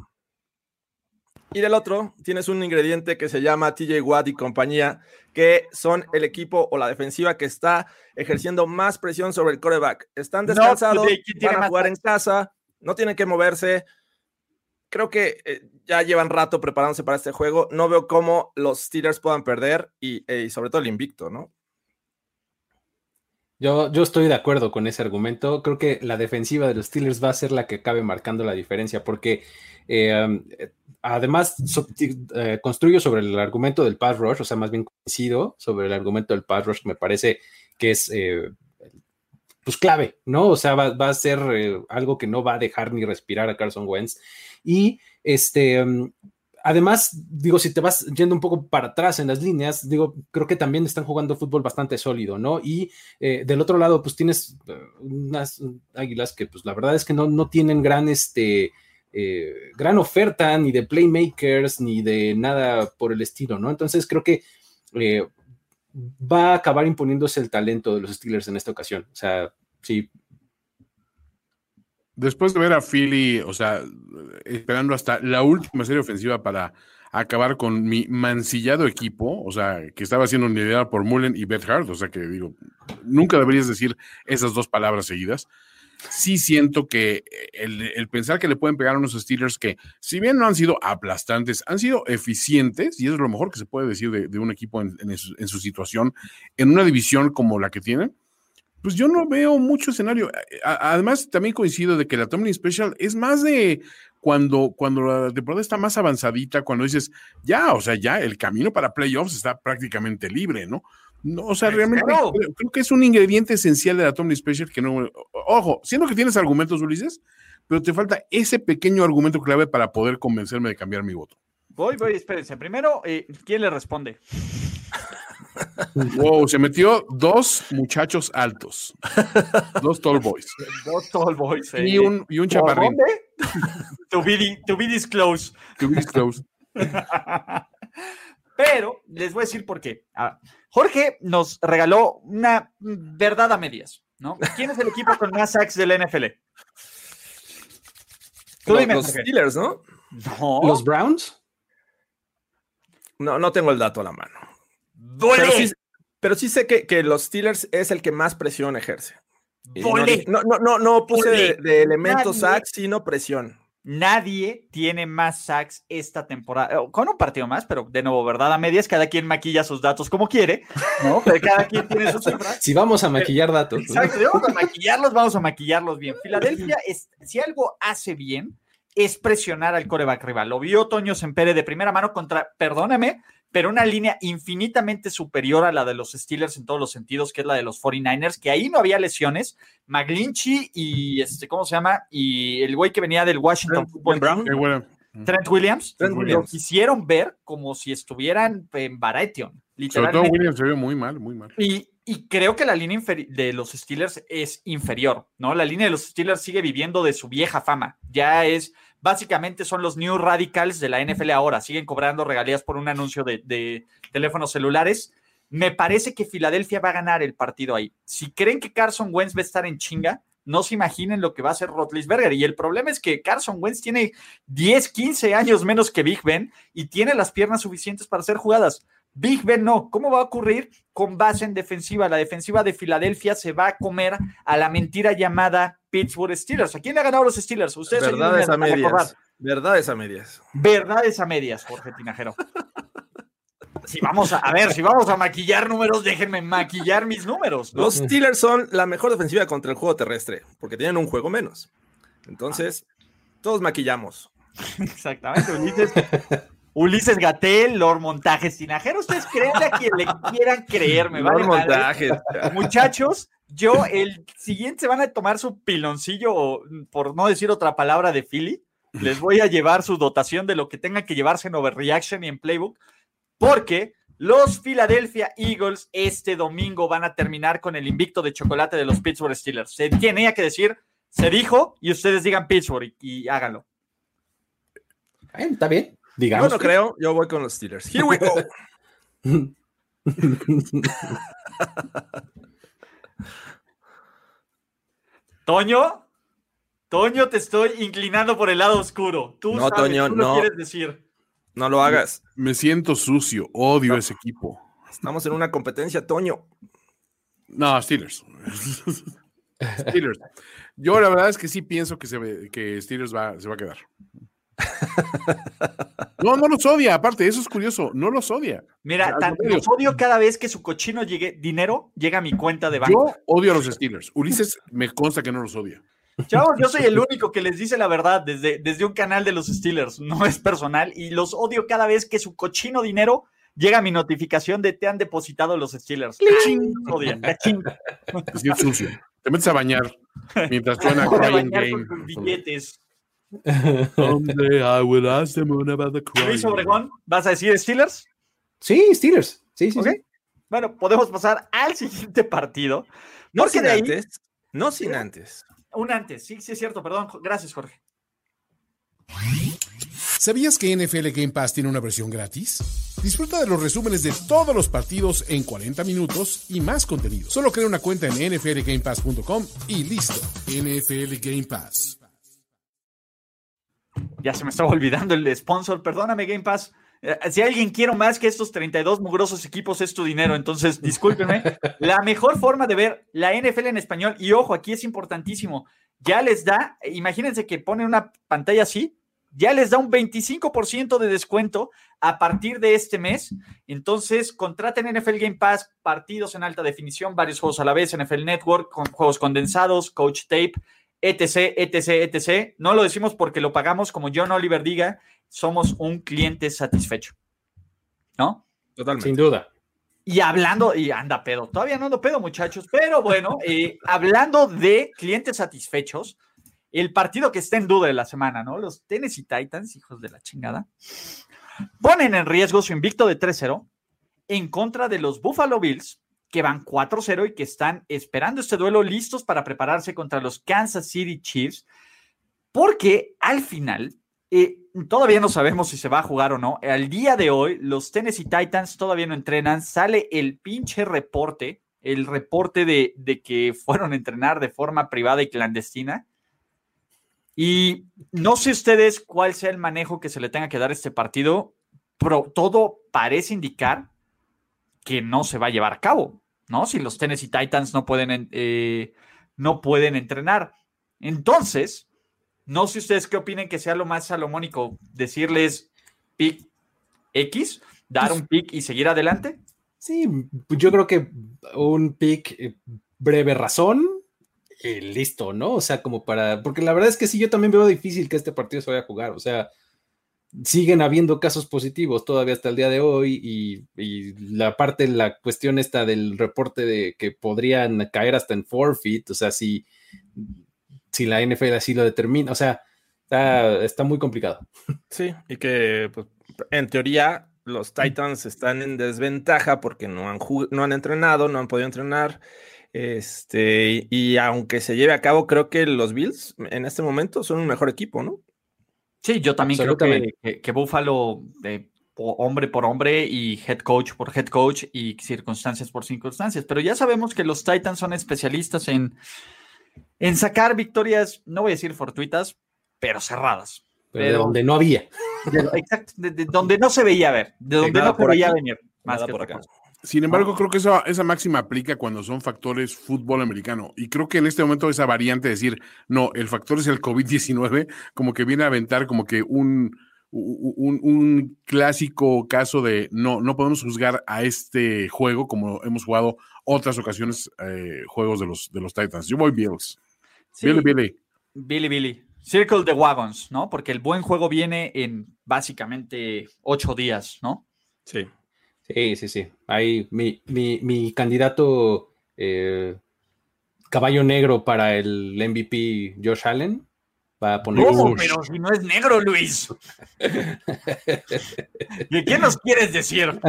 Y del otro, tienes un ingrediente que se llama TJ Watt y compañía, que son el equipo o la defensiva que está ejerciendo más presión sobre el coreback. Están No, descansados, today, ¿quién tiene van a jugar en casa, no tienen que moverse. Creo que eh, ya llevan rato preparándose para este juego. No veo cómo los Steelers puedan perder y, eh, y sobre todo el invicto, ¿no? Yo, yo estoy de acuerdo con ese argumento. Creo que la defensiva de los Steelers va a ser la que acabe marcando la diferencia, porque eh, um, además eh, construyo sobre el argumento del pass rush, o sea, más bien coincido sobre el argumento del pass rush, me parece que es eh, pues clave, ¿no? O sea, va, va a ser algo que no va a dejar ni respirar a Carson Wentz. Y este, además, digo, si te vas yendo un poco para atrás en las líneas, digo, creo que también están jugando fútbol bastante sólido, ¿no? Y eh, del otro lado, pues tienes eh, unas águilas que, pues la verdad es que no, no tienen gran, este, eh, gran oferta ni de playmakers ni de nada por el estilo, ¿no? Entonces creo que va a acabar imponiéndose el talento de los Steelers en esta ocasión. O sea, sí, después de ver a Philly, o sea, esperando hasta la última serie ofensiva para acabar con mi mancillado equipo, o sea, que estaba siendo liderado por Mullen y Beth Hart, o sea, que digo, nunca deberías decir esas dos palabras seguidas. Sí siento que el, pensar que le pueden pegar a unos Steelers que, si bien no han sido aplastantes, han sido eficientes, y eso es lo mejor que se puede decir de, un equipo en, en su situación, en una división como la que tienen, pues yo no veo mucho escenario. Además, también coincido de que la Tomlin Special es más de cuando, cuando la temporada está más avanzadita, cuando dices, ya, o sea, ya el camino para playoffs está prácticamente libre, ¿no? No, o sea, realmente creo, que es un ingrediente esencial de la Tomlin Special que no. Ojo, siendo que tienes argumentos, Ulises, pero te falta ese pequeño argumento clave para poder convencerme de cambiar mi voto. Voy, voy, espérense. Primero, eh, ¿quién le responde? Wow, se metió dos muchachos altos. Dos tall boys. Dos tall boys. Y un, y un chaparrín. to, be, to be disclosed. To be disclosed. Pero les voy a decir por qué. Ah, Jorge nos regaló una verdad a medias, ¿no? ¿Quién es el equipo con más sacks del NFL? Los, los Steelers, ¿no? No. ¿Los Browns? No, no tengo el dato a la mano. Pero sí, sé que, los Steelers es el que más presión ejerce. No, no, no, no, puse de, elementos sacks, sino presión. Nadie tiene más sacks esta temporada, con un partido más, pero de nuevo, verdad a medias, cada quien maquilla sus datos como quiere, ¿no? Pero cada quien tiene sus cifras. Si vamos a maquillar datos. Exacto, vamos a maquillarlos, vamos a maquillarlos bien. Filadelfia, es, si algo hace bien, es presionar al coreback rival. Lo vio Toño Sempere de primera mano contra, perdóname, pero una línea infinitamente superior a la de los Steelers en todos los sentidos, que es la de los 49ers, que ahí no había lesiones. McGlinchy y este, ¿cómo se llama? Y el güey que venía del Washington Football Brown. Trent Williams, Trent Williams. Lo quisieron ver como si estuvieran en Baratheon. Literalmente. Sobre todo Williams se vio muy mal, muy mal. Y, y creo que la línea de los Steelers es inferior, ¿no? La línea de los Steelers sigue viviendo de su vieja fama. Ya es básicamente son los New Radicals de la NFL ahora. Siguen cobrando regalías por un anuncio de, teléfonos celulares. Me parece que Filadelfia va a ganar el partido ahí. Si creen que Carson Wentz va a estar en chinga, no se imaginen lo que va a hacer Rotlisberger. Y el problema es que Carson Wentz tiene 10, 15 años menos que Big Ben y tiene las piernas suficientes para hacer jugadas. Big Ben no. ¿Cómo va a ocurrir? Con base en defensiva. La defensiva de Filadelfia se va a comer a la mentira llamada Pittsburgh Steelers. ¿A quién le ha ganado los Steelers? Ustedes Verdades a medias. Verdades a medias. Verdades a medias, Jorge Tinajero. si vamos a, a, ver, si vamos a maquillar números, déjenme maquillar mis números. Los Steelers son la mejor defensiva contra el juego terrestre, porque tienen un juego menos. Entonces, todos maquillamos. Exactamente, Ulises. Ulises Gatel, Lord Montajes Tinajero. Ustedes creen a quien le quieran creerme, ¿vale? Lord Montajes. Muchachos, yo el siguiente se van a tomar su piloncillo, por no decir otra palabra de Philly. Les voy a llevar su dotación de lo que tengan que llevarse en Overreaction y en Playbook, porque los Philadelphia Eagles este domingo van a terminar con el invicto de chocolate de los Pittsburgh Steelers. Se tenía que decir, se dijo, y ustedes digan Pittsburgh y, háganlo. Está bien. Digamos. Yo no creo, yo voy con los Steelers. Here we go. Toño, Toño, te estoy inclinando por el lado oscuro. Tú no, sabes, Toño, tú no quieres decir. No lo hagas. Me siento sucio, odio ese equipo. Estamos en una competencia, Toño. No, Steelers. Steelers. Yo la verdad es que sí pienso que, se que Steelers va, se va a quedar. No, no los odia, aparte, eso es curioso, no los odia. Mira, tan- los odio cada vez que su cochino llegue, dinero llega a mi cuenta de banco. Yo odio a los Steelers. Ulises me consta que no los odia. Chavos, yo soy el único que les dice la verdad desde, desde un canal de los Steelers, no es personal, y los odio cada vez que su cochino dinero llega a mi notificación de te han depositado los Steelers. ¡Cling! Los odian, ¡cachín! Es sucio. Te metes a bañar mientras suena Crying Game. con tus billetes. Someday I will ask them all about the Luis. Obregón, ¿vas a decir Steelers? Sí, Steelers. Sí, sí. Bueno, podemos pasar al siguiente partido. No sin de ahí- antes. No sin antes. Un antes, sí, sí es cierto, perdón. Gracias, Jorge. ¿Sabías que NFL Game Pass tiene una versión gratis? Disfruta de los resúmenes de todos los partidos en 40 minutos y más contenido. Solo crea una cuenta en nflgamepass.com y listo. NFL Game Pass. Ya se me estaba olvidando el sponsor. Perdóname, Game Pass. Eh, Si alguien quiero más que estos 32 mugrosos equipos es tu dinero, entonces discúlpenme. la mejor forma de ver la NFL en español, y ojo, aquí es importantísimo, ya les da, imagínense que ponen una pantalla así, ya les da un 25% de descuento a partir de este mes. Entonces, contraten NFL Game Pass, partidos en alta definición, varios juegos a la vez, NFL Network, con juegos condensados, Coach Tape, etc, etc, etc. No lo decimos porque lo pagamos, como John Oliver diga, somos un cliente satisfecho. ¿No? Totalmente. Sin duda. Y hablando, y anda pedo, todavía no ando pedo, muchachos, pero bueno, eh, hablando de clientes satisfechos, el partido que está en duda de la semana, ¿no? Los Tennessee Titans, hijos de la chingada, ponen en riesgo su invicto de 3-0 en contra de los Buffalo Bills, que van 4-0 y que están esperando este duelo listos para prepararse contra los Kansas City Chiefs, porque al final, eh, todavía no sabemos si se va a jugar o no. Al día de hoy, los Tennessee Titans todavía no entrenan. Sale el pinche reporte, el reporte de, de que fueron a entrenar de forma privada y clandestina. Y no sé ustedes cuál sea el manejo que se le tenga que dar a este partido, pero todo parece indicar que no se va a llevar a cabo, ¿no? Si los Tennessee Titans no pueden, eh, no pueden entrenar. Entonces, no sé ustedes qué opinen que sea lo más salomónico, decirles pick X, dar un pick y seguir adelante. Sí, pues yo creo que un pick eh, breve razón y listo, ¿no? O sea, como para, porque la verdad es que sí, yo también veo difícil que este partido se vaya a jugar, o sea, siguen habiendo casos positivos todavía hasta el día de hoy y, la parte, la cuestión esta del reporte de que podrían caer hasta en forfeit, o sea, si, si la NFL así lo determina, o sea, está, muy complicado. Sí, y que pues, en teoría los Titans están en desventaja porque no han, no han entrenado, no han podido entrenar. Este, y aunque se lleve a cabo, creo que los Bills en este momento son un mejor equipo, ¿no? Sí, yo también creo que, que, que Buffalo, eh, hombre por hombre y head coach por head coach y circunstancias por circunstancias, pero ya sabemos que los Titans son especialistas en, en sacar victorias, no voy a decir fortuitas, pero cerradas. Pero, de donde no había. De- exacto, de, de donde no se veía ver, de donde no se veía venir. Más que por acá. cosa. Sin embargo, creo que esa, esa máxima aplica cuando son factores fútbol americano. Y creo que en este momento esa variante de decir, no, el factor es el COVID-19, como que viene a aventar como que un, un, un clásico caso de no, no podemos juzgar a este juego como hemos jugado otras ocasiones eh, juegos de los, de los Titans. Yo voy Bills. Sí, Billy, Billy. Billy, Billy. Circle the Wagons, ¿no? Porque el buen juego viene en básicamente ocho días, ¿no? Sí. Sí, sí, sí. Ahí mi, mi, mi candidato eh, caballo negro para el MVP Josh Allen va a poner. ¿Cómo? Ush. Pero si no es negro, Luis. ¿De qué nos quieres decir?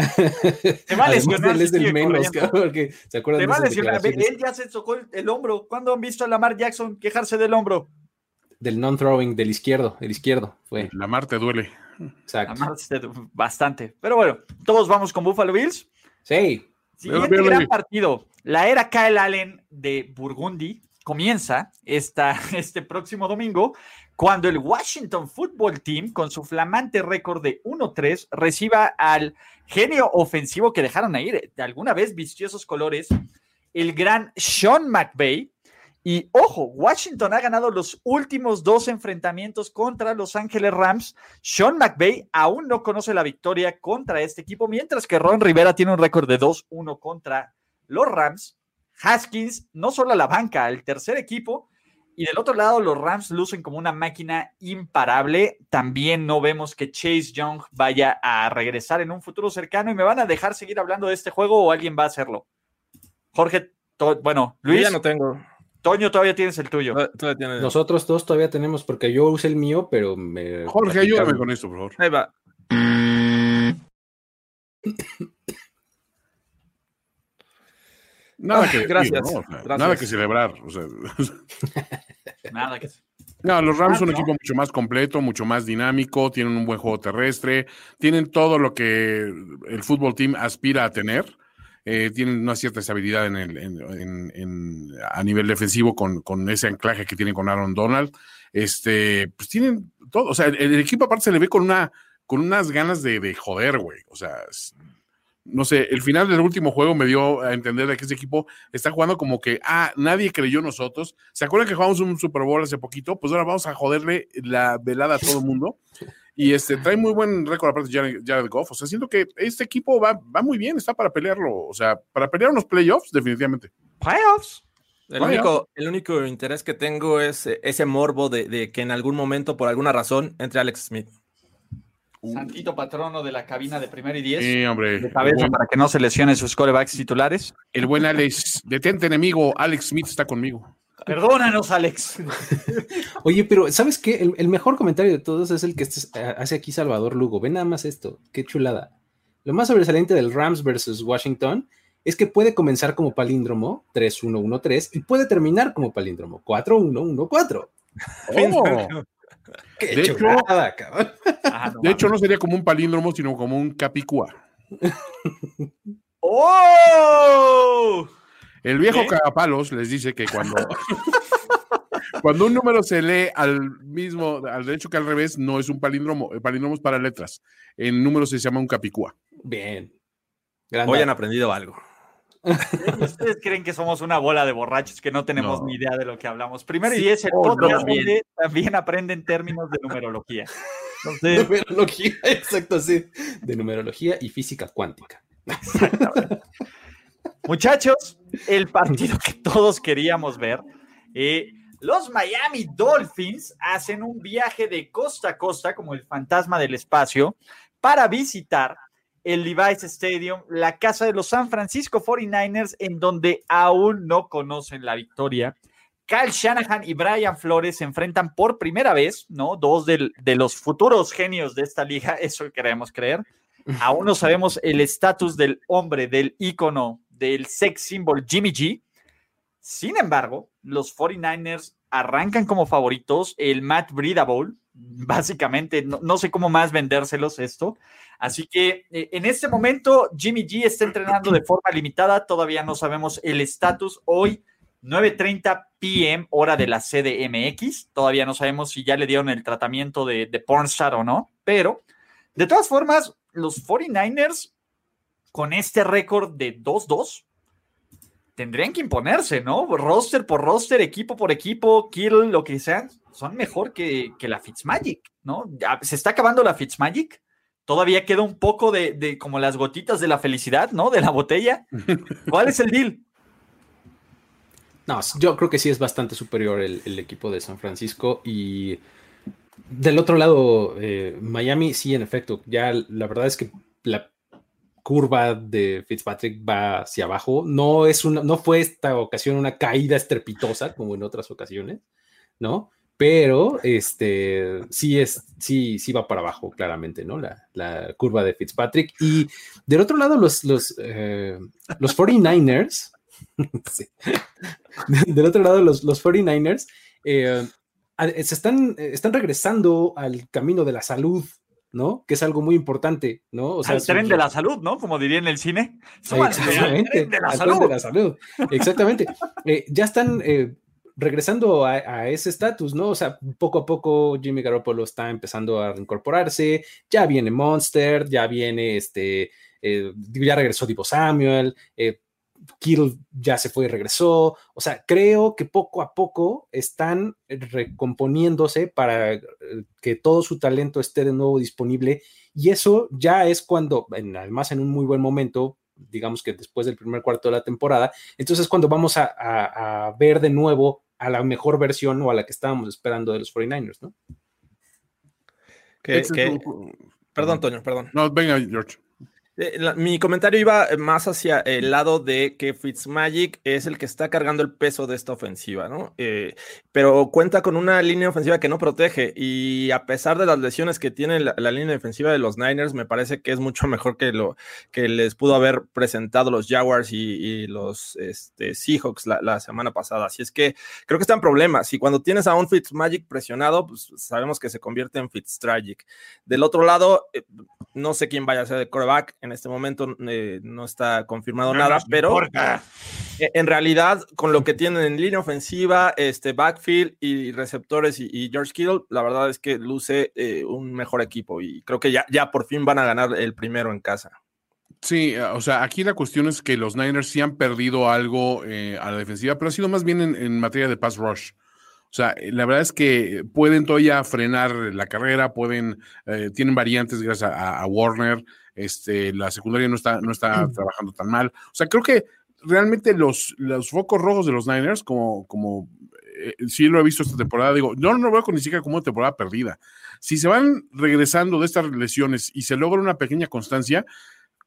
Te va a lesionar él del menos, porque se acuerdan Te va lesionar. Él ya se tocó el, el hombro. ¿Cuándo han visto a Lamar Jackson quejarse del hombro? del non-throwing del izquierdo, el izquierdo fue. La mar te duele. Exacto. Lamar este, bastante. Pero bueno, todos vamos con Buffalo Bills. Sí, Siguiente gran partido. La era Kyle Allen de Burgundy comienza esta, este próximo domingo cuando el Washington Football Team, con su flamante récord de 1-3, reciba al genio ofensivo que dejaron ir de alguna vez vistió esos colores, el gran Sean McVay, Y ojo, Washington ha ganado los últimos dos enfrentamientos contra Los Ángeles Rams. Sean McVay aún no conoce la victoria contra este equipo, mientras que Ron Rivera tiene un récord de 2-1 contra los Rams. Haskins no solo a la banca, al tercer equipo. Y del otro lado, los Rams lucen como una máquina imparable. También no vemos que Chase Young vaya a regresar en un futuro cercano y me van a dejar seguir hablando de este juego o alguien va a hacerlo. Jorge, bueno, Luis. ya no tengo. Toño, todavía tienes el tuyo. Nosotros dos todavía tenemos, porque yo usé el mío, pero me. Jorge, ayúdame con esto, por favor. Ahí va. Nada que, gracias, Nada que celebrar. nada que no, los Rams son un equipo mucho más completo, mucho más dinámico, tienen un buen juego terrestre, tienen todo lo que el fútbol team aspira a tener. Eh, tienen una cierta estabilidad en el, en, a nivel defensivo con, con, ese anclaje que tienen con Aaron Donald. Este, pues tienen todo, o sea, el, equipo aparte se le ve con una con unas ganas de, de joder, güey. O sea, no sé, el final del último juego me dio a entender de que ese equipo está jugando como que, ah, nadie creyó nosotros. ¿Se acuerdan que jugamos un Super Bowl hace poquito? Pues ahora vamos a joderle la velada a todo el mundo. Y este, trae muy buen récord aparte Jared, Jared Goff. O sea, siento que este equipo va, va muy bien, está para pelearlo. O sea, para pelear unos playoffs, definitivamente. ¿Playoffs? El único, el único interés que tengo es ese morbo de, de, que en algún momento, por alguna razón, entre Alex Smith. Santito patrono de la cabina de primero y diez. Sí, hombre. De cabeza para que no se lesione sus corebacks titulares. El buen Alex, detente enemigo, Alex Smith está conmigo. Perdónanos, Alex. Oye, pero ¿sabes qué? El, mejor comentario de todos es el que hace aquí Salvador Lugo. Ve nada más esto, qué chulada. Lo más sobresaliente del Rams versus Washington es que puede comenzar como palíndromo 3-1-1-3 y puede terminar como palíndromo 4-1-1-4. Oh. de, hecho, ah, de hecho, no sería como un palíndromo, sino como un capicúa. ¡Oh! El viejo cagapalos les dice que cuando, cuando un número se lee al mismo, al derecho que al revés, no es un palíndromo. El palíndromo es para letras. En números se llama un capicúa. Bien. Hoy han aprendido algo. Ustedes creen que somos una bola de borrachos que no tenemos ni idea de lo que hablamos. Primero y es el oh, podcast donde también aprenden términos de numerología. numerología, exacto, sí. De numerología y física cuántica. Muchachos, el partido que todos queríamos ver. Eh, los Miami Dolphins hacen un viaje de costa a costa, como el fantasma del espacio, para visitar el Levi's Stadium, la casa de los San Francisco 49ers, en donde aún no conocen la victoria. Kyle Shanahan y Brian Flores se enfrentan por primera vez, ¿no? Dos de, los futuros genios de esta liga, eso queremos creer. Aún no sabemos el estatus del hombre, del ícono, del sex symbol Jimmy G. Sin embargo, los 49ers arrancan como favoritos. El Matt Breida Bowl, básicamente, no, sé cómo más vendérselos esto. Así que eh, en este momento Jimmy G está entrenando de forma limitada, todavía no sabemos el estatus. Hoy 9.30 pm hora de la CDMX, todavía no sabemos si ya le dieron el tratamiento de, de Pornstar o no, pero de todas formas, los 49ers con este récord de 2-2 tendrían que imponerse, ¿no? Roster por roster, equipo por equipo, kill, lo que sea, son mejor que, que la Fitzmagic, ¿no? se está acabando la Fitzmagic. Todavía queda un poco de, como las gotitas de la felicidad, ¿no? De la botella. ¿Cuál es el deal? No, yo creo que sí es bastante superior el, equipo de San Francisco y del otro lado, eh, Miami, sí, en efecto, ya la verdad es que la curva de Fitzpatrick va hacia abajo. No, es una, no fue esta ocasión una caída estrepitosa como en otras ocasiones, ¿no? Pero este sí es, sí, sí va para abajo, claramente, ¿no? La, curva de Fitzpatrick. Y del otro lado, los, los, eh, los 49ers, del otro lado, los, los 49ers eh, se están, están regresando al camino de la salud ¿no? Que es algo muy importante, ¿no? O sea, Al tren de la salud, ¿no? Como diría en el cine. Exactamente. de la salud. de la salud. Exactamente. Eh, ya están eh, regresando a, ese estatus, ¿no? O sea, poco a poco Jimmy Garoppolo está empezando a incorporarse, ya viene Monster, ya viene este, eh, ya regresó Divo Samuel, Kittle ya se fue y regresó. O sea, creo que poco a poco están recomponiéndose para eh, que todo su talento esté de nuevo disponible. Y eso ya es cuando, además en un muy buen momento, digamos que después del primer cuarto de la temporada, entonces cuando vamos a, ver de nuevo a la mejor versión o a la que estábamos esperando de los 49ers, ¿no? Perdón, Toño, perdón. No, venga, George. Eh, mi comentario iba más hacia el lado de que Fitzmagic es el que está cargando el peso de esta ofensiva, ¿no? Eh, pero cuenta con una línea ofensiva que no protege y a pesar de las lesiones que tiene la, línea defensiva de los Niners, me parece que es mucho mejor que lo que les pudo haber presentado los Jaguars y, los este, Seahawks la, semana pasada. Así es que creo que están problemas. Y cuando tienes a un Fitzmagic presionado, pues sabemos que se convierte en Fitztragic. Del otro lado, eh, no sé quién vaya a ser el coreback en este momento eh, no está confirmado nada, pero e, en realidad con lo que tienen en línea ofensiva, este backfield y receptores y, George Kittle, la verdad es que luce eh, un mejor equipo y creo que ya, ya por fin van a ganar el primero en casa. Sí, o sea, aquí la cuestión es que los Niners sí han perdido algo eh, a la defensiva, pero ha sido más bien en, materia de pass rush. O sea, la verdad es que pueden todavía frenar la carrera, pueden, tienen variantes gracias a Warner, este, la secundaria no está, no está trabajando tan mal. O sea, creo que realmente los, los focos rojos de los Niners, como, como eh, sí lo he visto esta temporada, digo, no, no veo con ni siquiera como una temporada perdida. Si se van regresando de estas lesiones y se logra una pequeña constancia,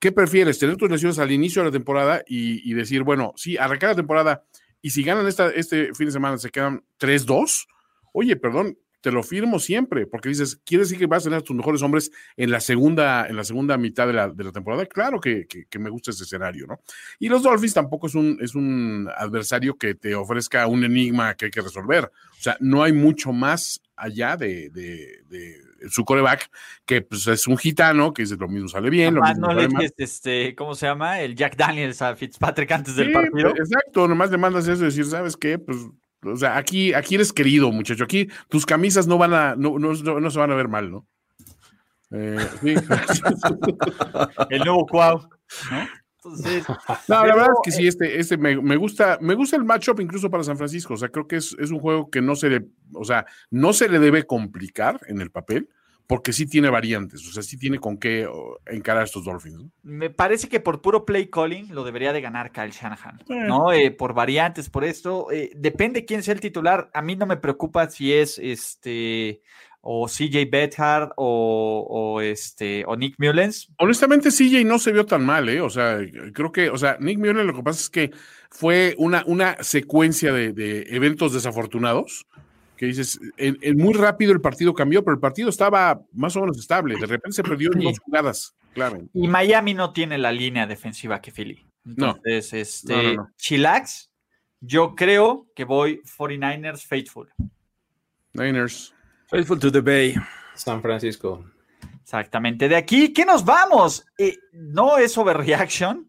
¿qué prefieres? ¿Tener tus lesiones al inicio de la temporada y, decir, bueno, sí, arrancar la temporada y si ganan esta, este fin de semana se quedan 3-2? Oye, perdón, te lo firmo siempre, porque dices, ¿quieres decir que vas a tener a tus mejores hombres en la segunda, en la segunda mitad de la, de la temporada? Claro que, que, me gusta ese escenario, ¿no? Y los Dolphins tampoco es un, es un adversario que te ofrezca un enigma que hay que resolver. O sea, no hay mucho más allá de, de, de su coreback, que pues, es un gitano, que dice lo mismo sale bien. Lo mismo no le dices, este, ¿cómo se llama? El Jack Daniels a Fitzpatrick antes del partido. Exacto, nomás le mandas eso y decir, ¿sabes qué? Pues o sea, aquí, aquí eres querido, muchacho. Aquí tus camisas no van a, no, no, no se van a ver mal, ¿no? Eh, sí. el nuevo Cuau, ¿no? Entonces, no, la verdad es que sí, eh, este, este me, me, gusta, me gusta el matchup incluso para San Francisco. O sea, creo que es, es un juego que no se le, o sea, no se le debe complicar en el papel, porque sí tiene variantes, o sea, sí tiene con qué encarar a estos Dolphins. Me parece que por puro play calling lo debería de ganar Kyle Shanahan, ¿no? Eh, por variantes, por esto, eh, depende quién sea el titular. A mí no me preocupa si es este o CJ Bethard o, este o Nick Mullens. Honestamente, CJ no se vio tan mal, ¿eh? O sea, creo que, o sea, Nick Mullens lo que pasa es que fue una, una secuencia de, de eventos desafortunados que dices, en, muy rápido el partido cambió, pero el partido estaba más o menos estable. De repente se perdió en dos jugadas, claro. Y Miami no tiene la línea defensiva que Philly. Entonces, este, Chilax, yo creo que voy 49ers faithful. Niners. Faithful to the Bay. San Francisco. Exactamente. De aquí, ¿qué nos vamos? Eh, no es overreaction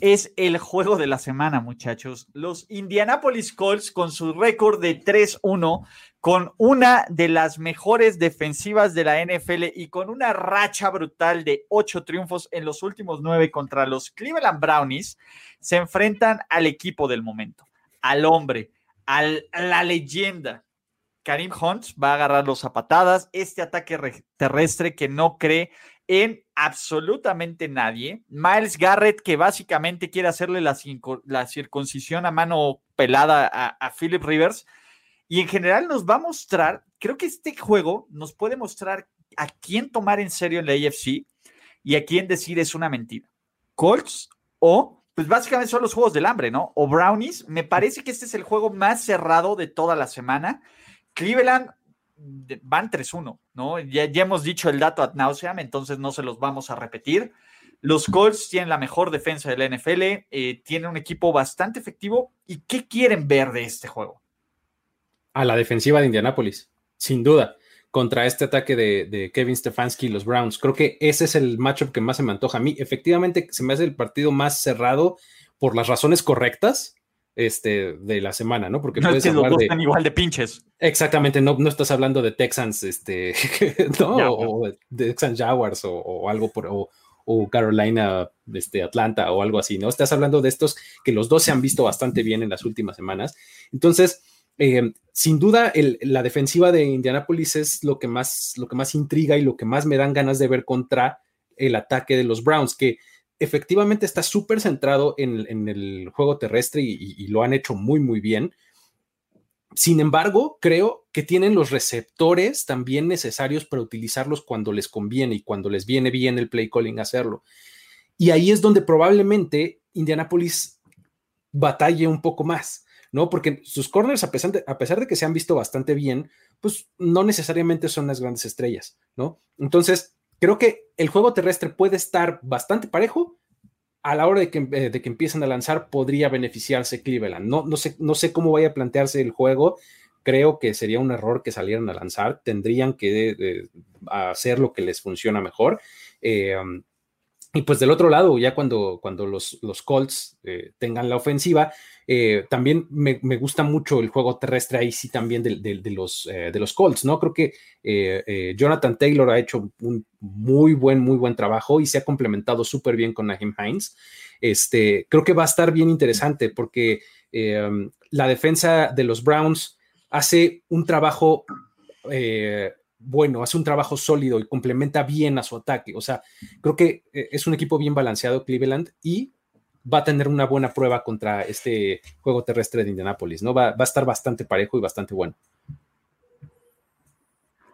es el juego de la semana, muchachos. Los Indianapolis Colts con su récord de 3-1, con una de las mejores defensivas de la NFL y con una racha brutal de ocho triunfos en los últimos nueve contra los Cleveland Brownies, se enfrentan al equipo del momento, al hombre, a la leyenda. Karim Hunt va a agarrar los zapatadas, este ataque terrestre que no cree en absolutamente nadie. Miles Garrett, que básicamente quiere hacerle la, circuncisión a mano pelada a, Philip Rivers. Y en general nos va a mostrar, creo que este juego nos puede mostrar a quién tomar en serio en la AFC y a quién decir es una mentira. Colts o, pues básicamente son los juegos del hambre, ¿no? O Brownies. Me parece que este es el juego más cerrado de toda la semana. Cleveland van 3-1, ¿no? Ya, ya, hemos dicho el dato ad nauseam, entonces no se los vamos a repetir. Los Colts tienen la mejor defensa de la NFL, eh, tienen un equipo bastante efectivo. ¿Y qué quieren ver de este juego? A la defensiva de Indianápolis, sin duda, contra este ataque de, Kevin Stefanski y los Browns. Creo que ese es el matchup que más se me antoja a mí. Efectivamente, se me hace el partido más cerrado por las razones correctas este, de la semana, ¿no? Porque no puedes es hablar de, igual de pinches. Exactamente, no, no estás hablando de Texans, este, ¿no? O de Texans Jaguars o, algo por, o, o Carolina, este, Atlanta o algo así, ¿no? Estás hablando de estos que los dos se han visto bastante bien en las últimas semanas. Entonces, eh, sin duda, la defensiva de Indianapolis es lo que, más, lo que más intriga y lo que más me dan ganas de ver contra el ataque de los Browns, que efectivamente está súper centrado en, el juego terrestre y, lo han hecho muy, muy bien. Sin embargo, creo que tienen los receptores también necesarios para utilizarlos cuando les conviene y cuando les viene bien el play calling hacerlo. Y ahí es donde probablemente Indianapolis batalle un poco más, ¿no? Porque sus corners, a pesar, de, a pesar de que se han visto bastante bien, pues no necesariamente son las grandes estrellas, ¿no? Entonces, creo que el juego terrestre puede estar bastante parejo, a la hora de que, eh, de empiecen a lanzar podría beneficiarse Cleveland. No, sé, cómo vaya a plantearse el juego. Creo que sería un error que salieran a lanzar. Tendrían que hacer lo que les funciona mejor. Eh, um, y pues del otro lado, ya cuando, cuando los, los Colts eh, tengan la ofensiva, eh, también me, gusta mucho el juego terrestre ahí sí también de, los, eh, de los Colts, ¿no? Creo que Jonathan Taylor ha hecho un muy buen, muy buen trabajo y se ha complementado súper bien con Naheem Hines. Este, creo que va a estar bien interesante porque la defensa de los Browns hace un trabajo bueno, hace un trabajo sólido y complementa bien a su ataque. O sea, creo que eh, es un equipo bien balanceado Cleveland y va a tener una buena prueba contra este juego terrestre de Indianapolis, ¿no? Va, a estar bastante parejo y bastante bueno.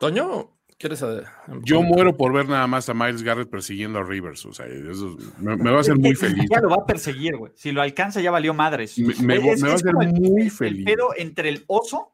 Toño, ¿quieres saber? Yo muero por ver nada más a Miles Garrett persiguiendo a Rivers. O sea, eso me, va a hacer muy feliz. Ya lo va a perseguir, güey. Si lo alcanza, ya valió madres. Me, va a hacer muy feliz. Pero entre el oso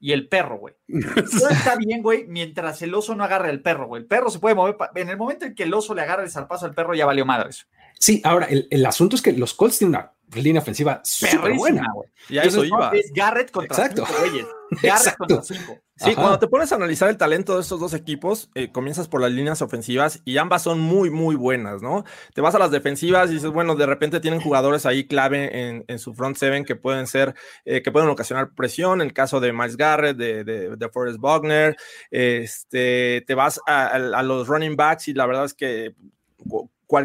y el perro, güey. Todo está bien, güey, mientras el oso no agarre al perro, güey. El perro se puede mover. En el momento en que el oso le agarre el zarpazo al perro, ya valió madres. Sí, ahora, el, asunto es que los Colts tienen una línea ofensiva súper buena, güey. Y eso iba. Es Garrett contra Exacto. cinco güeyes. Garrett contra cinco. Sí, cuando te pones a analizar el talento de estos dos equipos, eh, comienzas por las líneas ofensivas y ambas son muy, muy buenas, ¿no? Te vas a las defensivas y dices, bueno, de repente tienen jugadores ahí clave en, su front seven que pueden ser, eh, que pueden ocasionar presión, en el caso de Miles Garrett, de, de, Forrest Wagner, este, te vas a los running backs y la verdad es que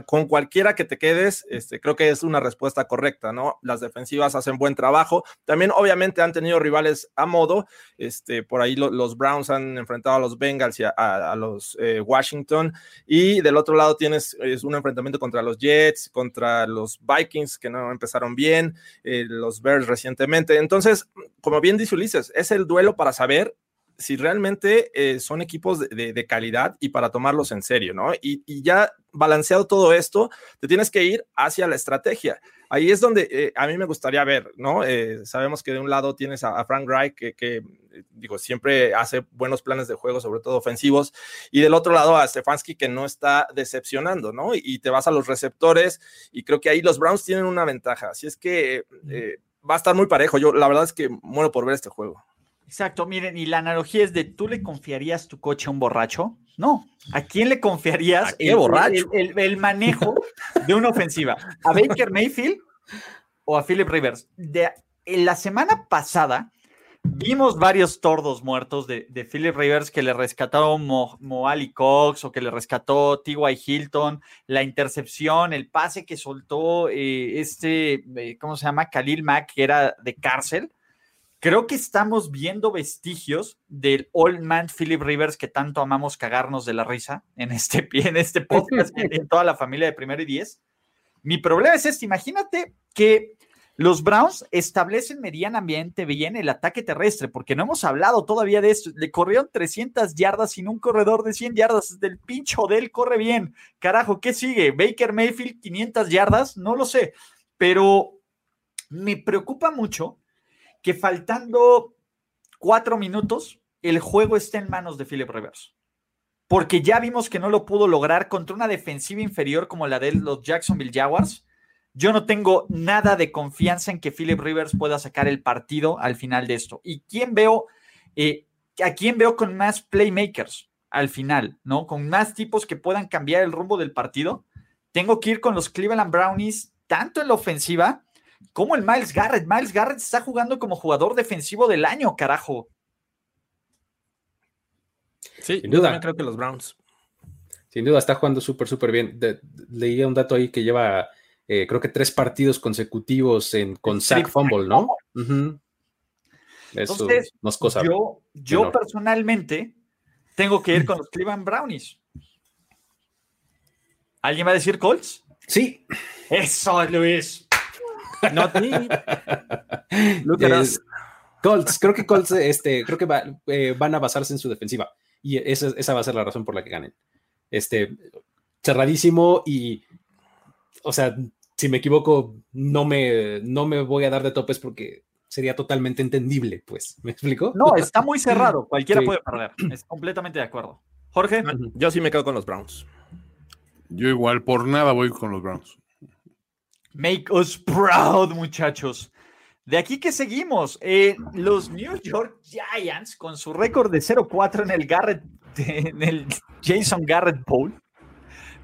con cualquiera que te quedes, este, creo que es una respuesta correcta, ¿no? Las defensivas hacen buen trabajo. También, obviamente, han tenido rivales a modo. Este, por ahí los Browns han enfrentado a los Bengals y a, los eh, Washington. Y del otro lado tienes es un enfrentamiento contra los Jets, contra los Vikings, que no empezaron bien, eh, los Bears recientemente. Entonces, como bien dice Ulises, es el duelo para saber si realmente eh, son equipos de, calidad y para tomarlos en serio, ¿no? Y, ya balanceado todo esto, te tienes que ir hacia la estrategia. Ahí es donde eh, a mí me gustaría ver, ¿no? Eh, sabemos que de un lado tienes a, Frank Reich, que, digo, siempre hace buenos planes de juego, sobre todo ofensivos, y del otro lado a Stefanski, que no está decepcionando, ¿no? Y, te vas a los receptores, y creo que ahí los Browns tienen una ventaja. Así es que va a estar muy parejo. Yo, la verdad es que muero por ver este juego. Exacto, miren, y la analogía es de, ¿tú le confiarías tu coche a un borracho? No, ¿a quién le confiarías el, borracho? El, manejo de una ofensiva? ¿A Baker Mayfield o a Philip Rivers? De, en la semana pasada vimos varios tordos muertos de, Philip Rivers que le rescató Mo, Moali Cox o que le rescató T.Y. Hilton, la intercepción, el pase que soltó eh, este, eh, ¿cómo se llama? Khalil Mack, que era de cárcel Creo que estamos viendo vestigios del Old Man Philip Rivers que tanto amamos cagarnos de la risa en este, en este podcast en toda la familia de primero y diez. Mi problema es este, imagínate que los Browns establecen medianamente bien el ataque terrestre, porque no hemos hablado todavía de esto. Le corrieron 300 yardas sin un corredor de 100 yardas. Del pincho de él corre bien. Carajo, ¿qué sigue? Baker Mayfield, 500 yardas, no lo sé. Pero me preocupa mucho que faltando cuatro minutos, el juego está en manos de Philip Rivers. Porque ya vimos que no lo pudo lograr contra una defensiva inferior como la de los Jacksonville Jaguars. Yo no tengo nada de confianza en que Philip Rivers pueda sacar el partido al final de esto. ¿Y quién veo? Eh, ¿A quién veo con más playmakers al final? ¿No? Con más tipos que puedan cambiar el rumbo del partido. Tengo que ir con los Cleveland Brownies, tanto en la ofensiva como el Miles Garrett. Miles Garrett está jugando como jugador defensivo del año, carajo. Sí, Sin duda. creo que los Browns. Sin duda, está jugando súper, súper bien. De, leía un dato ahí que lleva, eh, creo que tres partidos consecutivos en, con sack fumble, ¿no? Uh -huh. Eso Entonces, no es cosa yo, yo personalmente tengo que ir con los Cleveland Brownies. ¿Alguien va a decir Colts? Sí. Eso, Luis. Not me. Look at us. Colts, creo que Colts, este, creo que va, eh, van a basarse en su defensiva. Y esa, esa, va a ser la razón por la que ganen. Este, cerradísimo y, o sea, si me equivoco, no me, no me voy a dar de topes porque sería totalmente entendible, pues. ¿Me explico? No, está muy cerrado. Cualquiera sí. puede perder. Es completamente de acuerdo. Jorge. Yo sí me quedo con los Browns. Yo igual, por nada voy con los Browns. Make us proud, muchachos. De aquí que seguimos, eh, los New York Giants con su récord de 0-4 en el Garrett, en el Jason Garrett Bowl,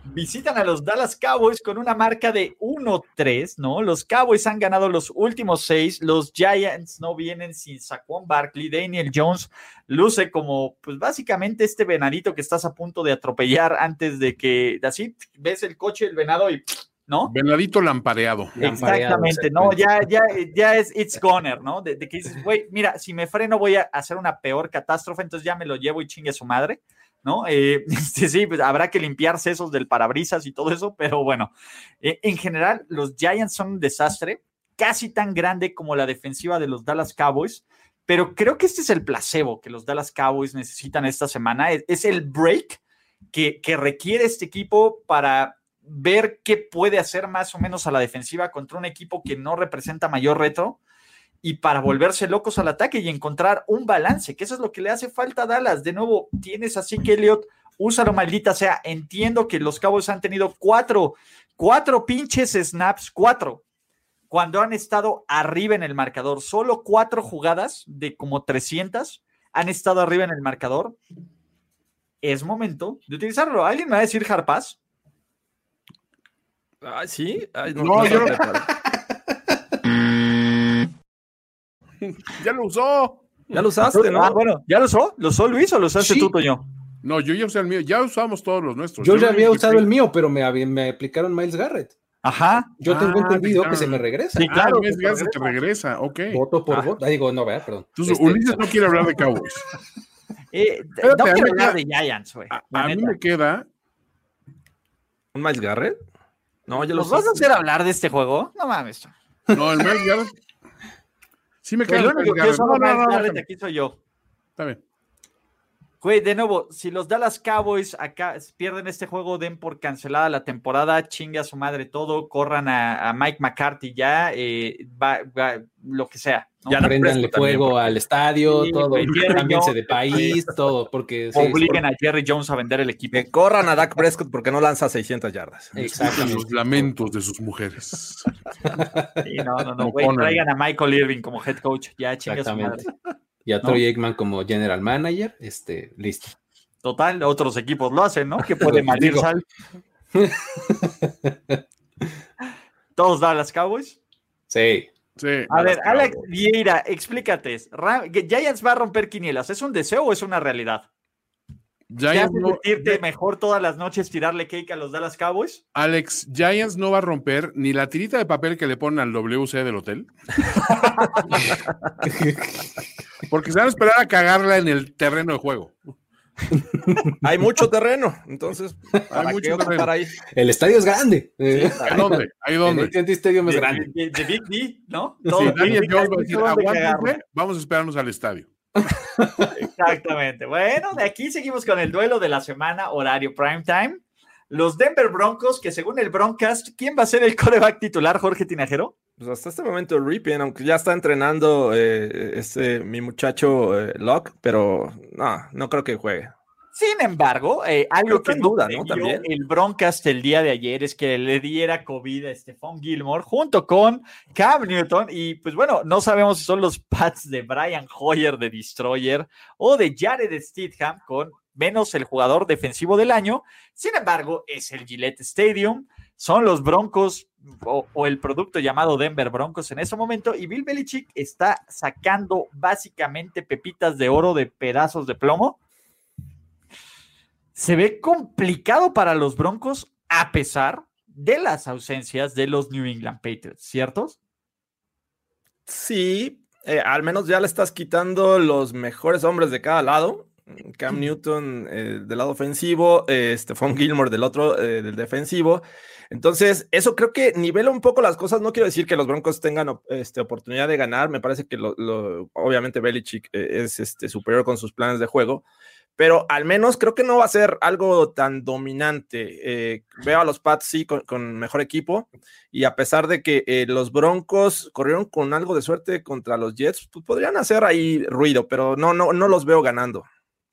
visitan a los Dallas Cowboys con una marca de 1-3, ¿no? Los Cowboys han ganado los últimos seis, los Giants no vienen sin Saquon Barkley, Daniel Jones luce como, pues básicamente este venadito que estás a punto de atropellar antes de que, así, ves el coche, el venado y ¿no? Venadito lampareado. Exactamente, no, ya, ya, ya es it's goner, ¿no? De, de que dices, güey, mira, si me freno voy a hacer una peor catástrofe, entonces ya me lo llevo y chingue a su madre, ¿no? Eh, este, sí, pues habrá que limpiar sesos del parabrisas y todo eso, pero bueno, eh, en general, los Giants son un desastre, casi tan grande como la defensiva de los Dallas Cowboys, pero creo que este es el placebo que los Dallas Cowboys necesitan esta semana, es, es el break que, que requiere este equipo para ver qué puede hacer más o menos a la defensiva contra un equipo que no representa mayor reto y para volverse locos al ataque y encontrar un balance, que eso es lo que le hace falta a Dallas. De nuevo, tienes así que Elliot, úsalo maldita sea. Entiendo que los Cowboys han tenido cuatro, cuatro pinches snaps, cuatro, cuando han estado arriba en el marcador. Solo cuatro jugadas de como 300 han estado arriba en el marcador. Es momento de utilizarlo. ¿Alguien me va a decir Harpaz? Ay, sí. Ay, no, no, yo no. ya lo usó. Ya lo usaste, ¿no? Ah, bueno, ¿ya lo usó? ¿Lo usó Luis o lo usaste Sí. tú, Toño? No, yo ya usé el mío. Ya usamos todos los nuestros. Yo ya había usado el mío, pero me, me aplicaron Miles Garrett. Ajá. Yo tengo Ah, entendido claro. que se me regresa. Sí, claro. Ah, que ya se te regresa. Ok. Voto por Ah. voto. Ah, digo, no, vea, perdón. Entonces, Este, Ulises no quiere hablar de Cowboys. Eh, Espérate, no quiero hablar de Giants, güey. A, mí me queda. ¿Un Miles Garrett? No, ya ¿Nos vas a hacer hablar de este juego? No mames. No, el Miles Garrett. Sí me queda El único que No, no, no, aquí soy yo. Está bien. Güey, de nuevo, si los Dallas Cowboys acá pierden este juego, den por cancelada la temporada, chingue a su madre todo, corran a, a Mike McCarthy ya, eh, va- va- lo que sea. ¿no? Ya no Préndanle Prescott también, fuego porque- al estadio, Sí, todo. güey, Jones, de país, todo, porque sí, Obliguen a Jerry Jones a vender el equipo. Que corran a Dak Prescott porque no lanza 600 yardas. Exactamente. Los lamentos de sus mujeres. Sí, no, no, no, güey, traigan a Michael Irving como head coach, ya chingue a su madre. Y a Troy Aikman como general manager, este, listo. Total, otros equipos lo hacen, ¿no? Que puede malir Digo. sal. Todos Dallas Cowboys. Sí. Sí. A ver, Alex. Vieira, explícate. Ra- Giants va a romper quinielas. ¿Es un deseo o es una realidad? ¿Te Giants hace no- sentirte mejor todas las noches tirarle cake a los Dallas Cowboys? Alex, Giants no va a romper ni la tirita de papel que le ponen al WC del hotel. Porque se van a esperar a cagarla en el terreno de juego. Hay mucho terreno, entonces, ¿para mucho terreno. ahí? El estadio es grande. ¿A dónde? ¿Ahí el dónde? AT&T Stadium es De, grande. de- de Big D, ¿no? Sí, Todo- Daniel Big Jones D, va a decir, vamos a esperarnos al estadio. Exactamente. Bueno, de aquí seguimos con el duelo de la semana, horario prime time. Los Denver Broncos, que según el Broncast, ¿quién va a ser el coreback titular, Jorge Tinajero? Pues hasta este momento Ripien, aunque ya está entrenando eh, este, mi muchacho eh, Locke, pero no, no creo que juegue. Sin embargo, eh, algo que duda, ¿no? También. el Broncast el día de ayer es que le diera COVID a Stephon Gilmore junto con Cam Newton y pues bueno, no sabemos si son los Pats de Brian Hoyer de Destroyer o de Jared Stidham con menos el jugador defensivo del año. Sin embargo, es el Gillette Stadium, son los Broncos o, o el producto llamado Denver Broncos en ese momento y Bill Belichick está sacando básicamente pepitas de oro de pedazos de plomo se ve complicado para los Broncos a pesar de las ausencias de los New England Patriots, ¿ciertos? Sí, eh, al menos ya le estás quitando los mejores hombres de cada lado. Cam Newton eh, del lado ofensivo, eh, Stephon Gilmore del otro, del defensivo. Entonces, eso creo que nivela un poco las cosas. No quiero decir que los Broncos tengan este, oportunidad de ganar. Me parece que lo, obviamente Belichick es este, superior con sus planes de juego pero al menos creo que no va a ser algo tan dominante. Eh, veo a los Pats sí con, mejor equipo y a pesar de que eh, los Broncos corrieron con algo de suerte contra los Jets, pues podrían hacer ahí ruido, pero no, no, no los veo ganando.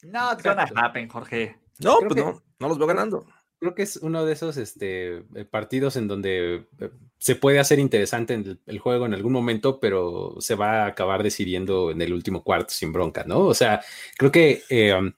No, it's gonna happen, Jorge. No, pues no, no los veo ganando creo que es uno de esos este, eh, partidos en donde eh, se puede hacer interesante en el, juego en algún momento, pero se va a acabar decidiendo en el último cuarto sin bronca, ¿no? O sea, creo que eh, um,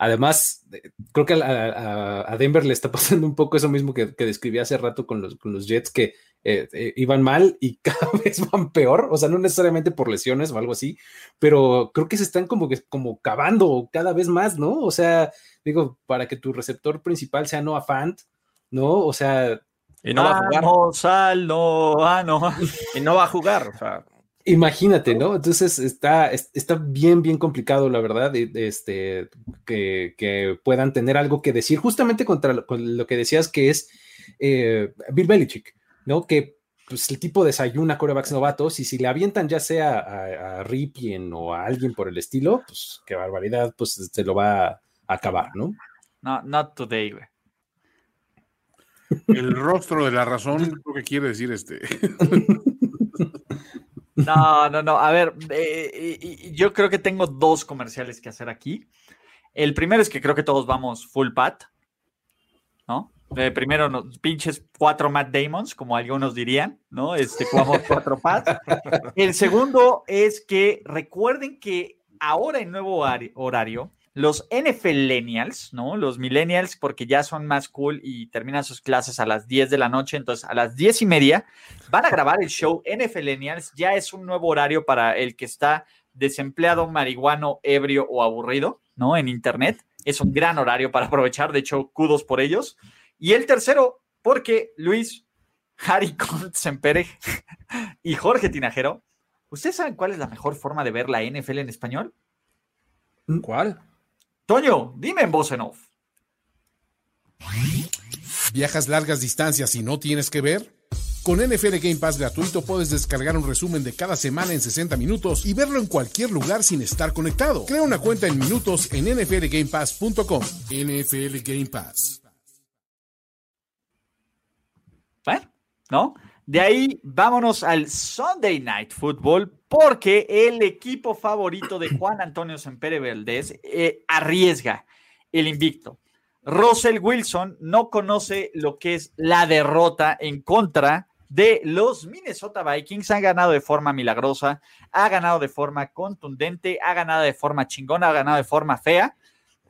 además, creo que a, Denver le está pasando un poco eso mismo que, describí hace rato con los, con los Jets, que iban mal y cada vez van peor, o sea, no necesariamente por lesiones o algo así, pero creo que se están como que como cavando cada vez más, ¿no? O sea, digo, para que tu receptor principal sea Noah Fant, ¿no? O sea. Y no va a jugar. Ah, no. y no va a jugar. O sea. Imagínate, ¿no? Entonces está, está bien, bien complicado, la verdad, este, que, puedan tener algo que decir, justamente contra lo, lo que decías que es eh, Bill Belichick, ¿no? Que pues el tipo desayuna corebacks novatos y si le avientan ya sea a, a Ripien o a alguien por el estilo, pues qué barbaridad, pues se lo va acabar, ¿no? No, not today, güey. El rostro de la razón, lo que quiere decir este. No, no, no. A ver, eh, yo creo que tengo dos comerciales que hacer aquí. El primero es que creo que todos vamos full pat, ¿no? Eh, primero, nos, pinches cuatro Matt Damons, como algunos dirían, ¿no? Este, jugamos cuatro pat. El segundo es que recuerden que ahora en nuevo horario los NFLennials, ¿no? Los millennials, porque ya son más cool y terminan sus clases a las 10 de la noche, entonces a las 10 y media van a grabar el show NFLennials, ya es un nuevo horario para el que está desempleado, marihuano, ebrio o aburrido, ¿no? En internet. Es un gran horario para aprovechar, de hecho, kudos por ellos. Y el tercero, porque Luis, Harry Sempere y Jorge Tinajero, ¿ustedes saben cuál es la mejor forma de ver la NFL en español? ¿Cuál? Toño, dime en voz en off. ¿Viajas largas distancias y no tienes que ver? Con NFL Game Pass gratuito puedes descargar un resumen de cada semana en 60 minutos y verlo en cualquier lugar sin estar conectado. Crea una cuenta en minutos en nflgamepass.com. NFL Game Pass. Bueno, ¿no? De ahí vámonos al Sunday Night Football porque el equipo favorito de Juan Antonio Sempere Valdés eh, arriesga el invicto. Russell Wilson no conoce lo que es la derrota en contra de los Minnesota Vikings. Han ganado de forma milagrosa, ha ganado de forma contundente, ha ganado de forma chingona, ha ganado de forma fea,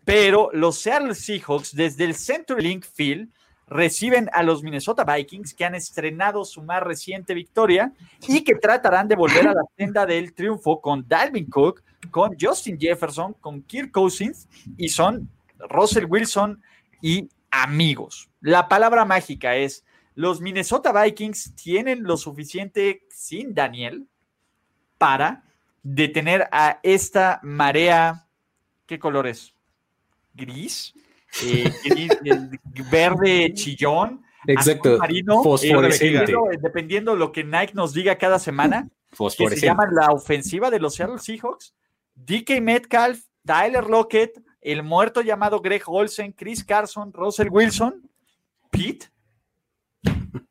pero los Seattle Seahawks desde el CenturyLink Field reciben a los Minnesota Vikings que han estrenado su más reciente victoria y que tratarán de volver a la senda del triunfo con Dalvin Cook, con Justin Jefferson, con Kirk Cousins y son Russell Wilson y amigos. La palabra mágica es, los Minnesota Vikings tienen lo suficiente sin Daniel para detener a esta marea, ¿qué color es? ¿Gris? Eh, verde chillón, Exacto. Marino, fosforescente. Eh, dependiendo, lo que Nike nos diga cada semana, que se llama la ofensiva de los Seattle Seahawks, DK Metcalf, Tyler Lockett, el muerto llamado Greg Olsen, Chris Carson, Russell Wilson, Pete,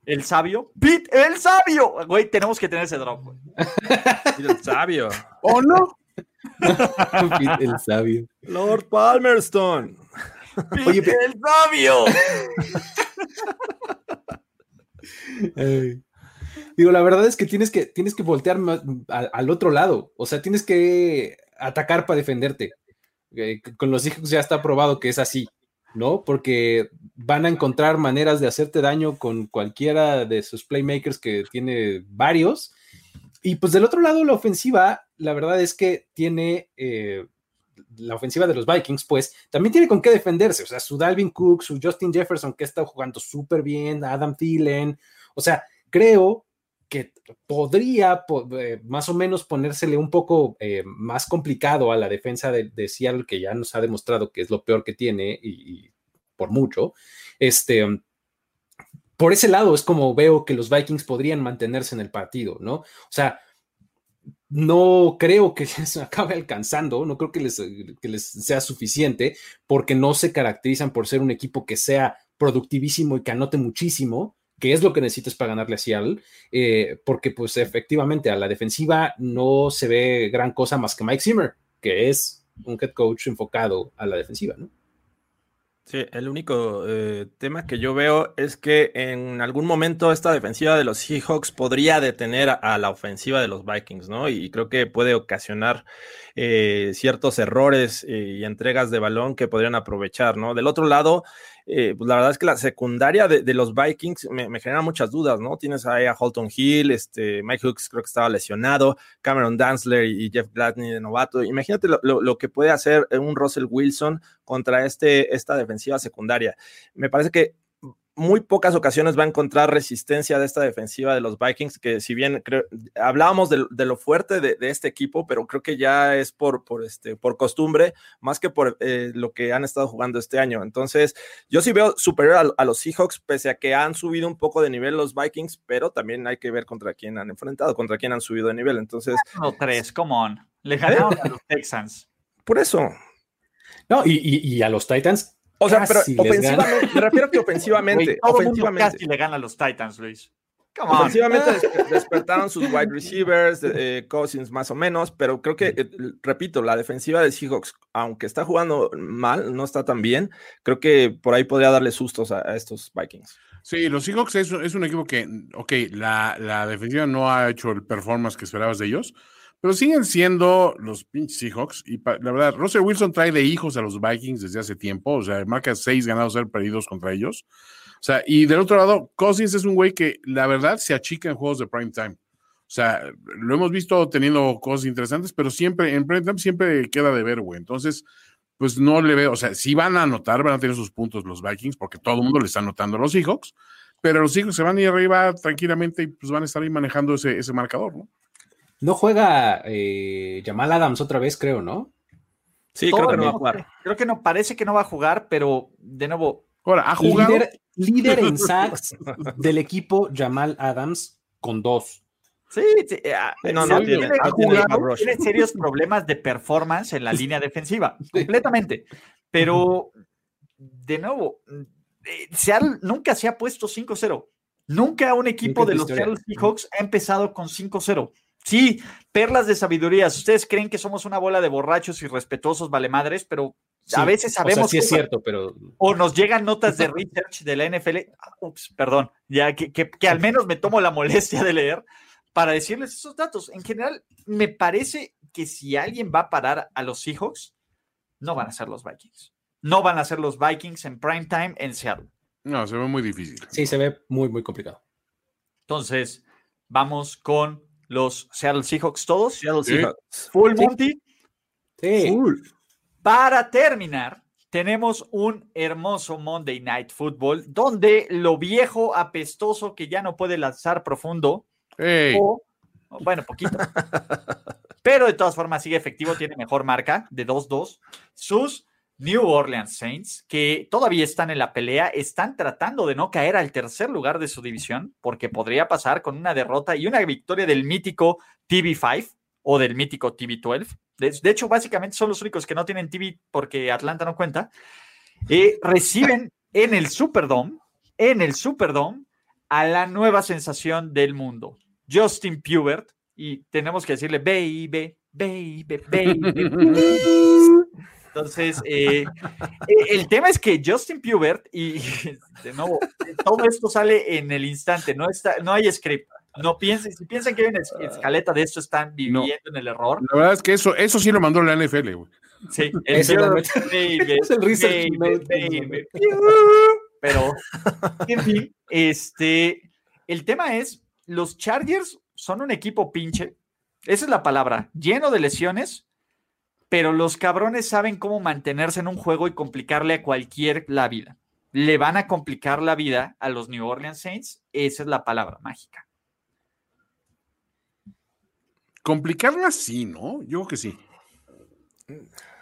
el sabio, Pete, el sabio, güey, tenemos que tener ese drop, güey. El sabio. ¿O no? Pete, el sabio. Lord Palmerston. Oye, el sabio. Digo, la verdad es que tienes que, tienes que voltear al, otro lado. O sea, tienes que atacar para defenderte. Eh, con los hijos ya está probado que es así, ¿no? Porque van a encontrar maneras de hacerte daño con cualquiera de sus playmakers que tiene varios. Y pues del otro lado, la ofensiva, la verdad es que tiene eh, la ofensiva de los Vikings, pues también tiene con qué defenderse. O sea, su Dalvin Cook, su Justin Jefferson, que ha estado jugando súper bien, Adam Thielen. O sea, creo que podría eh, más o menos ponérsele un poco eh, más complicado a la defensa de, Seattle, que ya nos ha demostrado que es lo peor que tiene y, y por mucho. Este, por ese lado es como veo que los Vikings podrían mantenerse en el partido, ¿no? O sea, no creo que se acabe alcanzando, no creo que les, que les, sea suficiente, porque no se caracterizan por ser un equipo que sea productivísimo y que anote muchísimo, que es lo que necesitas para ganarle a Seattle, eh, porque pues efectivamente a la defensiva no se ve gran cosa más que Mike Zimmer, que es un head coach enfocado a la defensiva, ¿no? Sí, el único eh, tema que yo veo es que en algún momento esta defensiva de los Seahawks podría detener a, la ofensiva de los Vikings, ¿no? Y creo que puede ocasionar eh, ciertos errores eh, y entregas de balón que podrían aprovechar, ¿no? Del otro lado, eh, pues la verdad es que la secundaria de, los Vikings me, genera muchas dudas, ¿no? Tienes ahí a Holton Hill, este, Mike Hooks creo que estaba lesionado, Cameron Danzler y Jeff Gladney de novato. Imagínate lo, lo, lo, que puede hacer un Russell Wilson contra este, esta defensiva secundaria. Me parece que muy pocas ocasiones va a encontrar resistencia de esta defensiva de los Vikings, que si bien creo, hablábamos de, de lo fuerte de, de, este equipo, pero creo que ya es por, por, este, por costumbre, más que por eh, lo que han estado jugando este año. Entonces, yo sí veo superior a, a, los Seahawks, pese a que han subido un poco de nivel los Vikings, pero también hay que ver contra quién han enfrentado, contra quién han subido de nivel. Entonces... No, tres, come on. Le ganaron a los Texans. Por eso. No, y, y, y a los Titans o sea, pero ofensivamente, me refiero que ofensivamente. Wey, todo ofensivamente casi le gana a los Titans, Luis. Come ofensivamente des despertaron sus wide receivers, eh, Cousins más o menos, pero creo que, eh, repito, la defensiva de Seahawks, aunque está jugando mal, no está tan bien, creo que por ahí podría darle sustos a, a estos Vikings. Sí, los Seahawks es, es, un equipo que, ok, la, la defensiva no ha hecho el performance que esperabas de ellos, pero siguen siendo los pinches Seahawks. Y la verdad, Russell Wilson trae de hijos a los Vikings desde hace tiempo. O sea, marca seis ganados, ser perdidos contra ellos. O sea, y del otro lado, Cousins es un güey que la verdad se achica en juegos de prime time. O sea, lo hemos visto teniendo cosas interesantes, pero siempre en prime time siempre queda de ver, güey. Entonces, pues no le veo. O sea, si van a anotar, van a tener sus puntos los Vikings, porque todo el mundo le está anotando a los Seahawks. Pero los Seahawks se van a ir arriba tranquilamente y pues van a estar ahí manejando ese, ese marcador, ¿no? No juega eh, Jamal Adams otra vez, creo, ¿no? Sí, Todo creo que no va a jugar. Creo que no, parece que no va a jugar, pero de nuevo. Ahora, ha jugado. Líder, líder en sacks del equipo Jamal Adams con dos. Sí, sí uh, no, no, tiene, tiene, tiene, tiene, serios problemas de performance en la línea defensiva, completamente. Pero, de nuevo, Seattle nunca se ha puesto 5-0. Nunca un equipo de los Seattle Seahawks ha empezado con 5-0. Sí, perlas de sabiduría. Ustedes creen que somos una bola de borrachos y respetuosos valemadres, pero sí, a veces sabemos. O sea, sí es cierto, pero. O nos llegan notas de research de la NFL. Ups, perdón, ya que, que, que, al menos me tomo la molestia de leer para decirles esos datos. En general, me parece que si alguien va a parar a los Seahawks, no van a ser los Vikings. No van a ser los Vikings en prime time en Seattle. No, se ve muy difícil. Sí, se ve muy, muy complicado. Entonces, vamos con los Seattle Seahawks todos. Seattle Seahawks. Full Monty. Sí. Full. Para terminar, tenemos un hermoso Monday Night Football donde lo viejo apestoso que ya no puede lanzar profundo. Hey. O, bueno, poquito. pero de todas formas sigue efectivo, tiene mejor marca de 2-2. Sus New Orleans Saints, que todavía están en la pelea, están tratando de no caer al tercer lugar de su división, porque podría pasar con una derrota y una victoria del mítico TV5 o del mítico TV12. De, de hecho, básicamente son los únicos que no tienen TV porque Atlanta no cuenta. Eh, reciben en el Superdome, en el Superdome, a la nueva sensación del mundo, Justin Pubert, y tenemos que decirle, baby, baby, baby. Entonces, eh, el tema es que Justin Pubert, y de nuevo, todo esto sale en el instante, no, está, no hay script. No piensen, si piensan que hay una escaleta de esto, están viviendo no. en el error. La verdad es que eso, eso sí lo mandó la NFL, güey. Sí, el es, baby, es el research baby, baby. Pero, en fin, este, el tema es, los Chargers son un equipo pinche, esa es la palabra, lleno de lesiones, pero los cabrones saben cómo mantenerse en un juego y complicarle a cualquier la vida. Le van a complicar la vida a los New Orleans Saints, esa es la palabra mágica. Complicarla sí, ¿no? Yo creo que sí.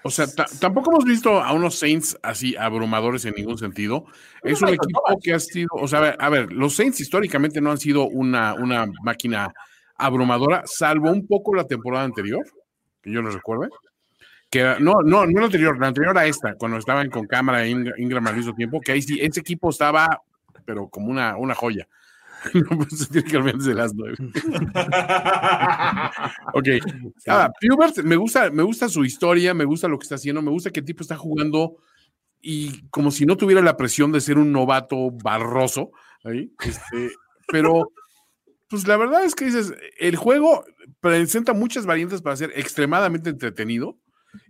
O sea, tampoco hemos visto a unos Saints así abrumadores en ningún sentido. Es un equipo que ha sido, o sea, a ver, los Saints históricamente no han sido una, una máquina abrumadora, salvo un poco la temporada anterior, que yo no recuerdo. Que no, no, no la anterior, la anterior a esta, cuando estaban con cámara e Ingram al mismo tiempo, que ahí sí, ese equipo estaba, pero como una, una joya. no, pues tiene que desde las nueve. ok. Ah, Pubert, me gusta, me gusta su historia, me gusta lo que está haciendo, me gusta que el tipo está jugando y como si no tuviera la presión de ser un novato barroso, ahí, este, pero pues la verdad es que dices, el juego presenta muchas variantes para ser extremadamente entretenido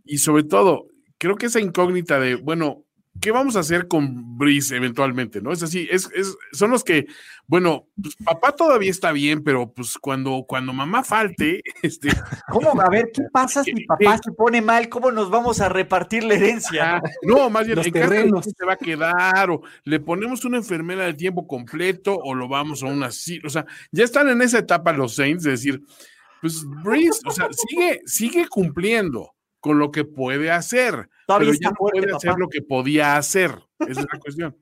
y sobre todo, creo que esa incógnita de, bueno, ¿qué vamos a hacer con Brice eventualmente? ¿No? Es así, es, son los que, bueno, pues papá todavía está bien, pero pues cuando, cuando mamá falte, este. ¿Cómo? A ver, ¿qué pasa si papá se pone mal? ¿Cómo nos vamos a repartir la herencia? no, más bien, ¿en se va a quedar? ¿O le ponemos una enfermera de tiempo completo? ¿O lo vamos a una así? O sea, ya están en esa etapa los Saints de decir, pues Brice, o sea, sigue, sigue cumpliendo con lo que puede hacer, pero ya no puede hacer lo que podía hacer. Esa es la cuestión.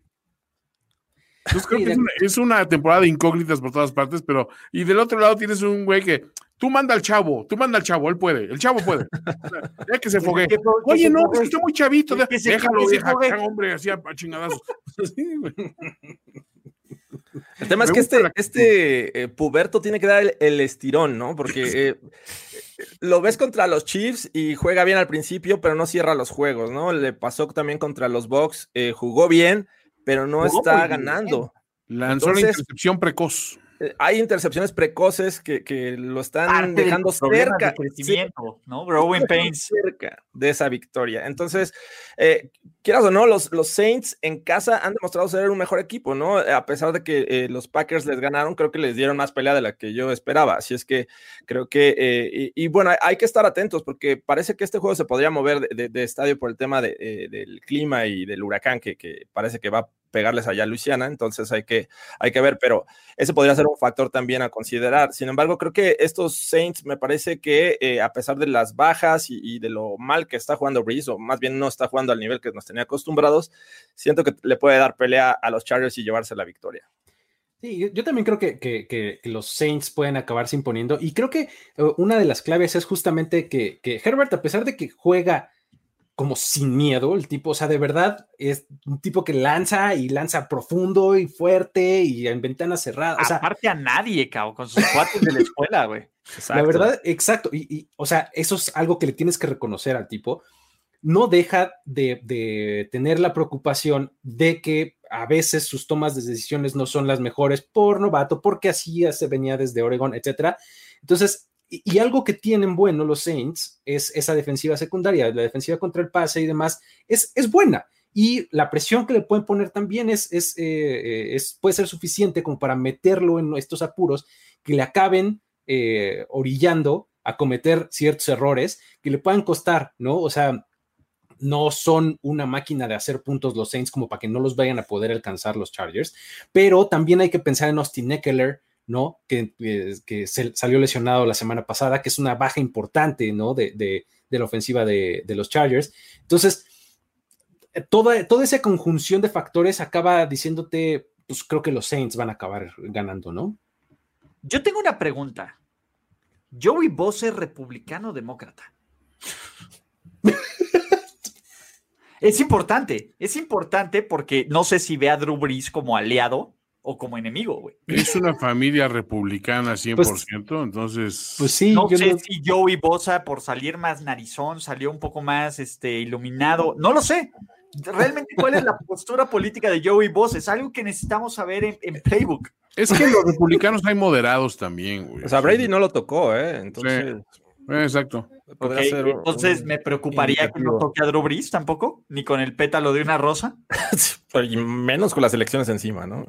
Entonces creo que es una, temporada de incógnitas por todas partes, pero y del otro lado tienes un güey que tú manda al chavo, tú manda al chavo, él puede, el chavo puede. ya que se fogue. Oye, no, está muy chavito, déjalo, deja, hombre, así a chingadazos. El tema es que este, este eh, puberto tiene que dar el, estirón, ¿no? Porque eh, lo ves contra los Chiefs y juega bien al principio, pero no cierra los juegos, ¿no? Le pasó también contra los Bucks, eh, jugó bien, pero no está ganando. Lanzó la intercepción precoz. Eh, hay intercepciones precoces que, lo están dejando cerca, de ¿no? Growing pains. cerca de esa victoria. Entonces, eh, quieras o no, los, los Saints en casa han demostrado ser un mejor equipo, ¿no? A pesar de que eh, los Packers les ganaron, creo que les dieron más pelea de la que yo esperaba. Así es que creo que, y, bueno, hay que estar atentos porque parece que este juego se podría mover de, estadio por el tema del clima y del huracán que, que parece que va pegarles allá a Luisiana, entonces hay que, hay que ver, pero ese podría ser un factor también a considerar. Sin embargo, creo que estos Saints me parece que eh, a pesar de las bajas y, de lo mal que está jugando Breeze, o más bien no está jugando al nivel que nos tenía acostumbrados, siento que le puede dar pelea a los Chargers y llevarse la victoria. Sí, yo, también creo que, que, los Saints pueden acabarse imponiendo y creo que eh, una de las claves es justamente que, que Herbert, a pesar de que juega como sin miedo, el tipo, o sea, de verdad es un tipo que lanza y lanza profundo y fuerte y en ventanas cerradas. O sea, Aparte a nadie, cabrón, con sus cuates de la escuela, güey. La verdad, exacto. Y, o sea, eso es algo que le tienes que reconocer al tipo. No deja de, de tener la preocupación de que a veces sus tomas de decisiones no son las mejores por novato, porque así se venía desde Oregon, etcétera. Entonces, y, algo que tienen bueno los Saints es esa defensiva secundaria, la defensiva contra el pase y demás, es, es buena. Y la presión que le pueden poner también es, es, eh, es, puede ser suficiente como para meterlo en estos apuros que le acaben eh, orillando a cometer ciertos errores que le puedan costar, ¿no? O sea, no son una máquina de hacer puntos los Saints como para que no los vayan a poder alcanzar los Chargers, pero también hay que pensar en Austin Eckler, ¿no? Que, que salió lesionado la semana pasada, que es una baja importante, ¿no? De, la ofensiva de, los Chargers. Entonces, eh, toda, toda esa conjunción de factores acaba diciéndote, pues creo que los Saints van a acabar ganando, ¿no? Yo tengo una pregunta. ¿Joey Bosa es republicano o demócrata? es importante, es importante porque no sé si ve a Drew Brees como aliado o como enemigo, güey. Es una familia republicana 100%, pues, entonces... Pues sí. No sé si Joey Bosa, por salir más narizón, salió un poco más este, iluminado. No lo sé. Realmente, ¿cuál es la postura política de Joey Bosa? Es algo que necesitamos saber en, Playbook. Es que los republicanos hay moderados también, güey. O sea, Brady no lo tocó, ¿eh? Entonces... Exacto. entonces me preocuparía que no toque a Drew Brees tampoco, ni con el pétalo de una rosa. y menos con las elecciones encima, ¿no?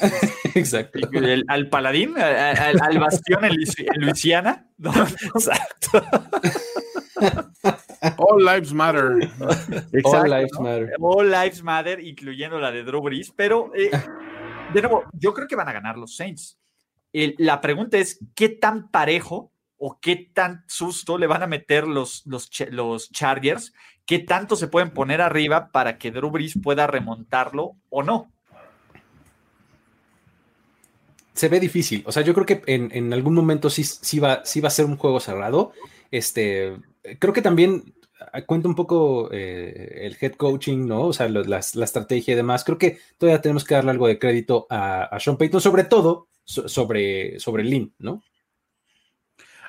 Exacto. al paladín, al, bastión en, Luisiana. Exacto. All Lives Matter. All Lives Matter. All Lives Matter, incluyendo la de Drew Brees. Pero, eh, de nuevo, yo creo que van a ganar los Saints. la pregunta es, ¿qué tan parejo o qué tan susto le van a meter los, los, los Chargers? ¿Qué tanto se pueden poner arriba para que Drew Brees pueda remontarlo o no? Se ve difícil. O sea, yo creo que en, algún momento sí, sí, va, sí va a ser un juego cerrado. Este, creo que también ah, cuenta un poco eh, el head coaching, ¿no? O sea, la, estrategia y demás. Creo que todavía tenemos que darle algo de crédito a, Sean Payton, sobre todo sobre, sobre Lynn, ¿no?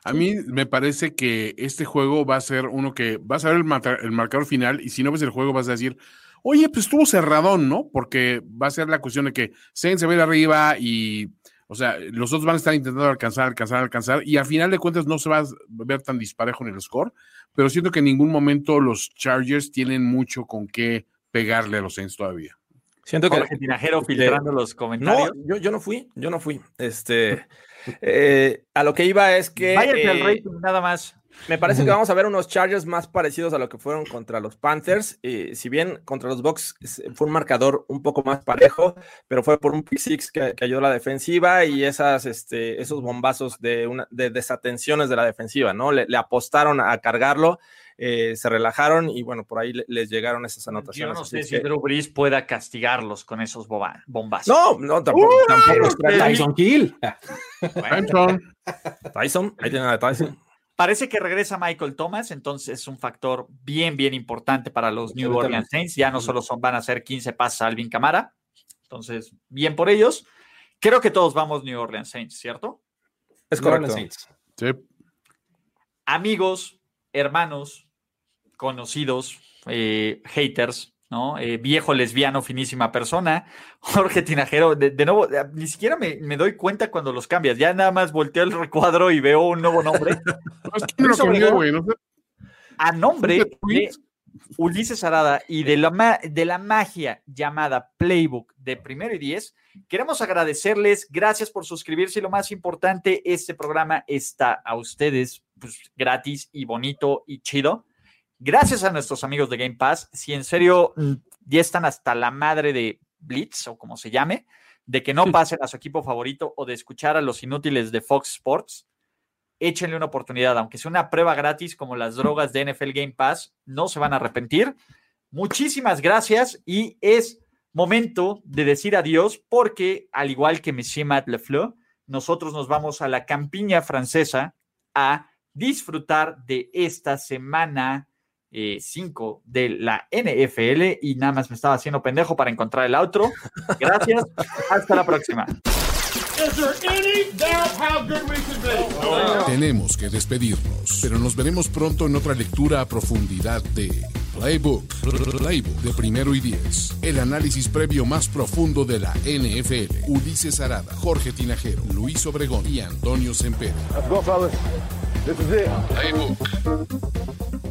A mí me parece que este juego va a ser uno que vas a ver el, el marcador final y si no ves el juego vas a decir, oye, pues estuvo cerradón, ¿no? Porque va a ser la cuestión de que Saints se ve arriba y o sea, los otros van a estar intentando alcanzar, alcanzar, alcanzar, y al final de cuentas no se va a ver tan disparejo en el score, pero siento que en ningún momento los Chargers tienen mucho con qué pegarle a los Saints todavía. Siento que el Tinajero filtrando los comentarios. No, yo, yo no fui, yo no fui. Este, eh, a lo que iba es que. Váyate al eh, rating, nada más. Me parece que vamos a ver unos Chargers más parecidos a lo que fueron contra los Panthers. Y si bien contra los Bucks fue un marcador un poco más parejo, pero fue por un pick six que, ayudó a la defensiva y esas, este, esos bombazos de, una, de desatenciones de la defensiva, ¿no? Le, apostaron a cargarlo. Eh, se relajaron y bueno, por ahí les llegaron esas anotaciones. Yo no sé si Drew Brees pueda castigarlos con esos bombazos. No, no, tampoco. Tyson Kill. Tyson. Tyson, ahí tienen a Tyson. Parece que regresa Michael Thomas, entonces es un factor bien, bien importante para los New Orleans Saints. Ya no solo son, van a ser 15 pases a Alvin Camara, entonces bien por ellos. Creo que todos vamos New Orleans Saints, ¿cierto? Es correcto. Sí. Amigos, hermanos, conocidos, eh, haters, ¿no? Eh, viejo lesbiano, finísima persona. Jorge Tinajero, de, nuevo, ni siquiera me, doy cuenta cuando los cambias. Ya nada más volteo el recuadro y veo un nuevo nombre. a nombre de Ulises Arada y de la, de la magia llamada Playbook de Primero y Diez, queremos agradecerles. Gracias por suscribirse y lo más importante, este programa está a ustedes pues, gratis y bonito y chido gracias a nuestros amigos de Game Pass, si en serio mm, ya están hasta la madre de Blitz o como se llame, de que no pasen a su equipo favorito o de escuchar a los inútiles de Fox Sports, échenle una oportunidad, aunque sea una prueba gratis como las drogas de NFL Game Pass, no se van a arrepentir. Muchísimas gracias y es momento de decir adiós porque, al igual que Monsieur Matt Lefleur, nosotros nos vamos a la campiña francesa a disfrutar de esta semana 5 eh, de la NFL y nada más me estaba haciendo pendejo para encontrar el outro. Gracias, hasta la próxima. Tenemos que despedirnos, pero nos veremos pronto en otra lectura a profundidad de Playbook, Playbook de primero y diez. El análisis previo más profundo de la NFL. Ulises Arada, Jorge Tinajero, Luis Obregón y Antonio Sempere. Playbook.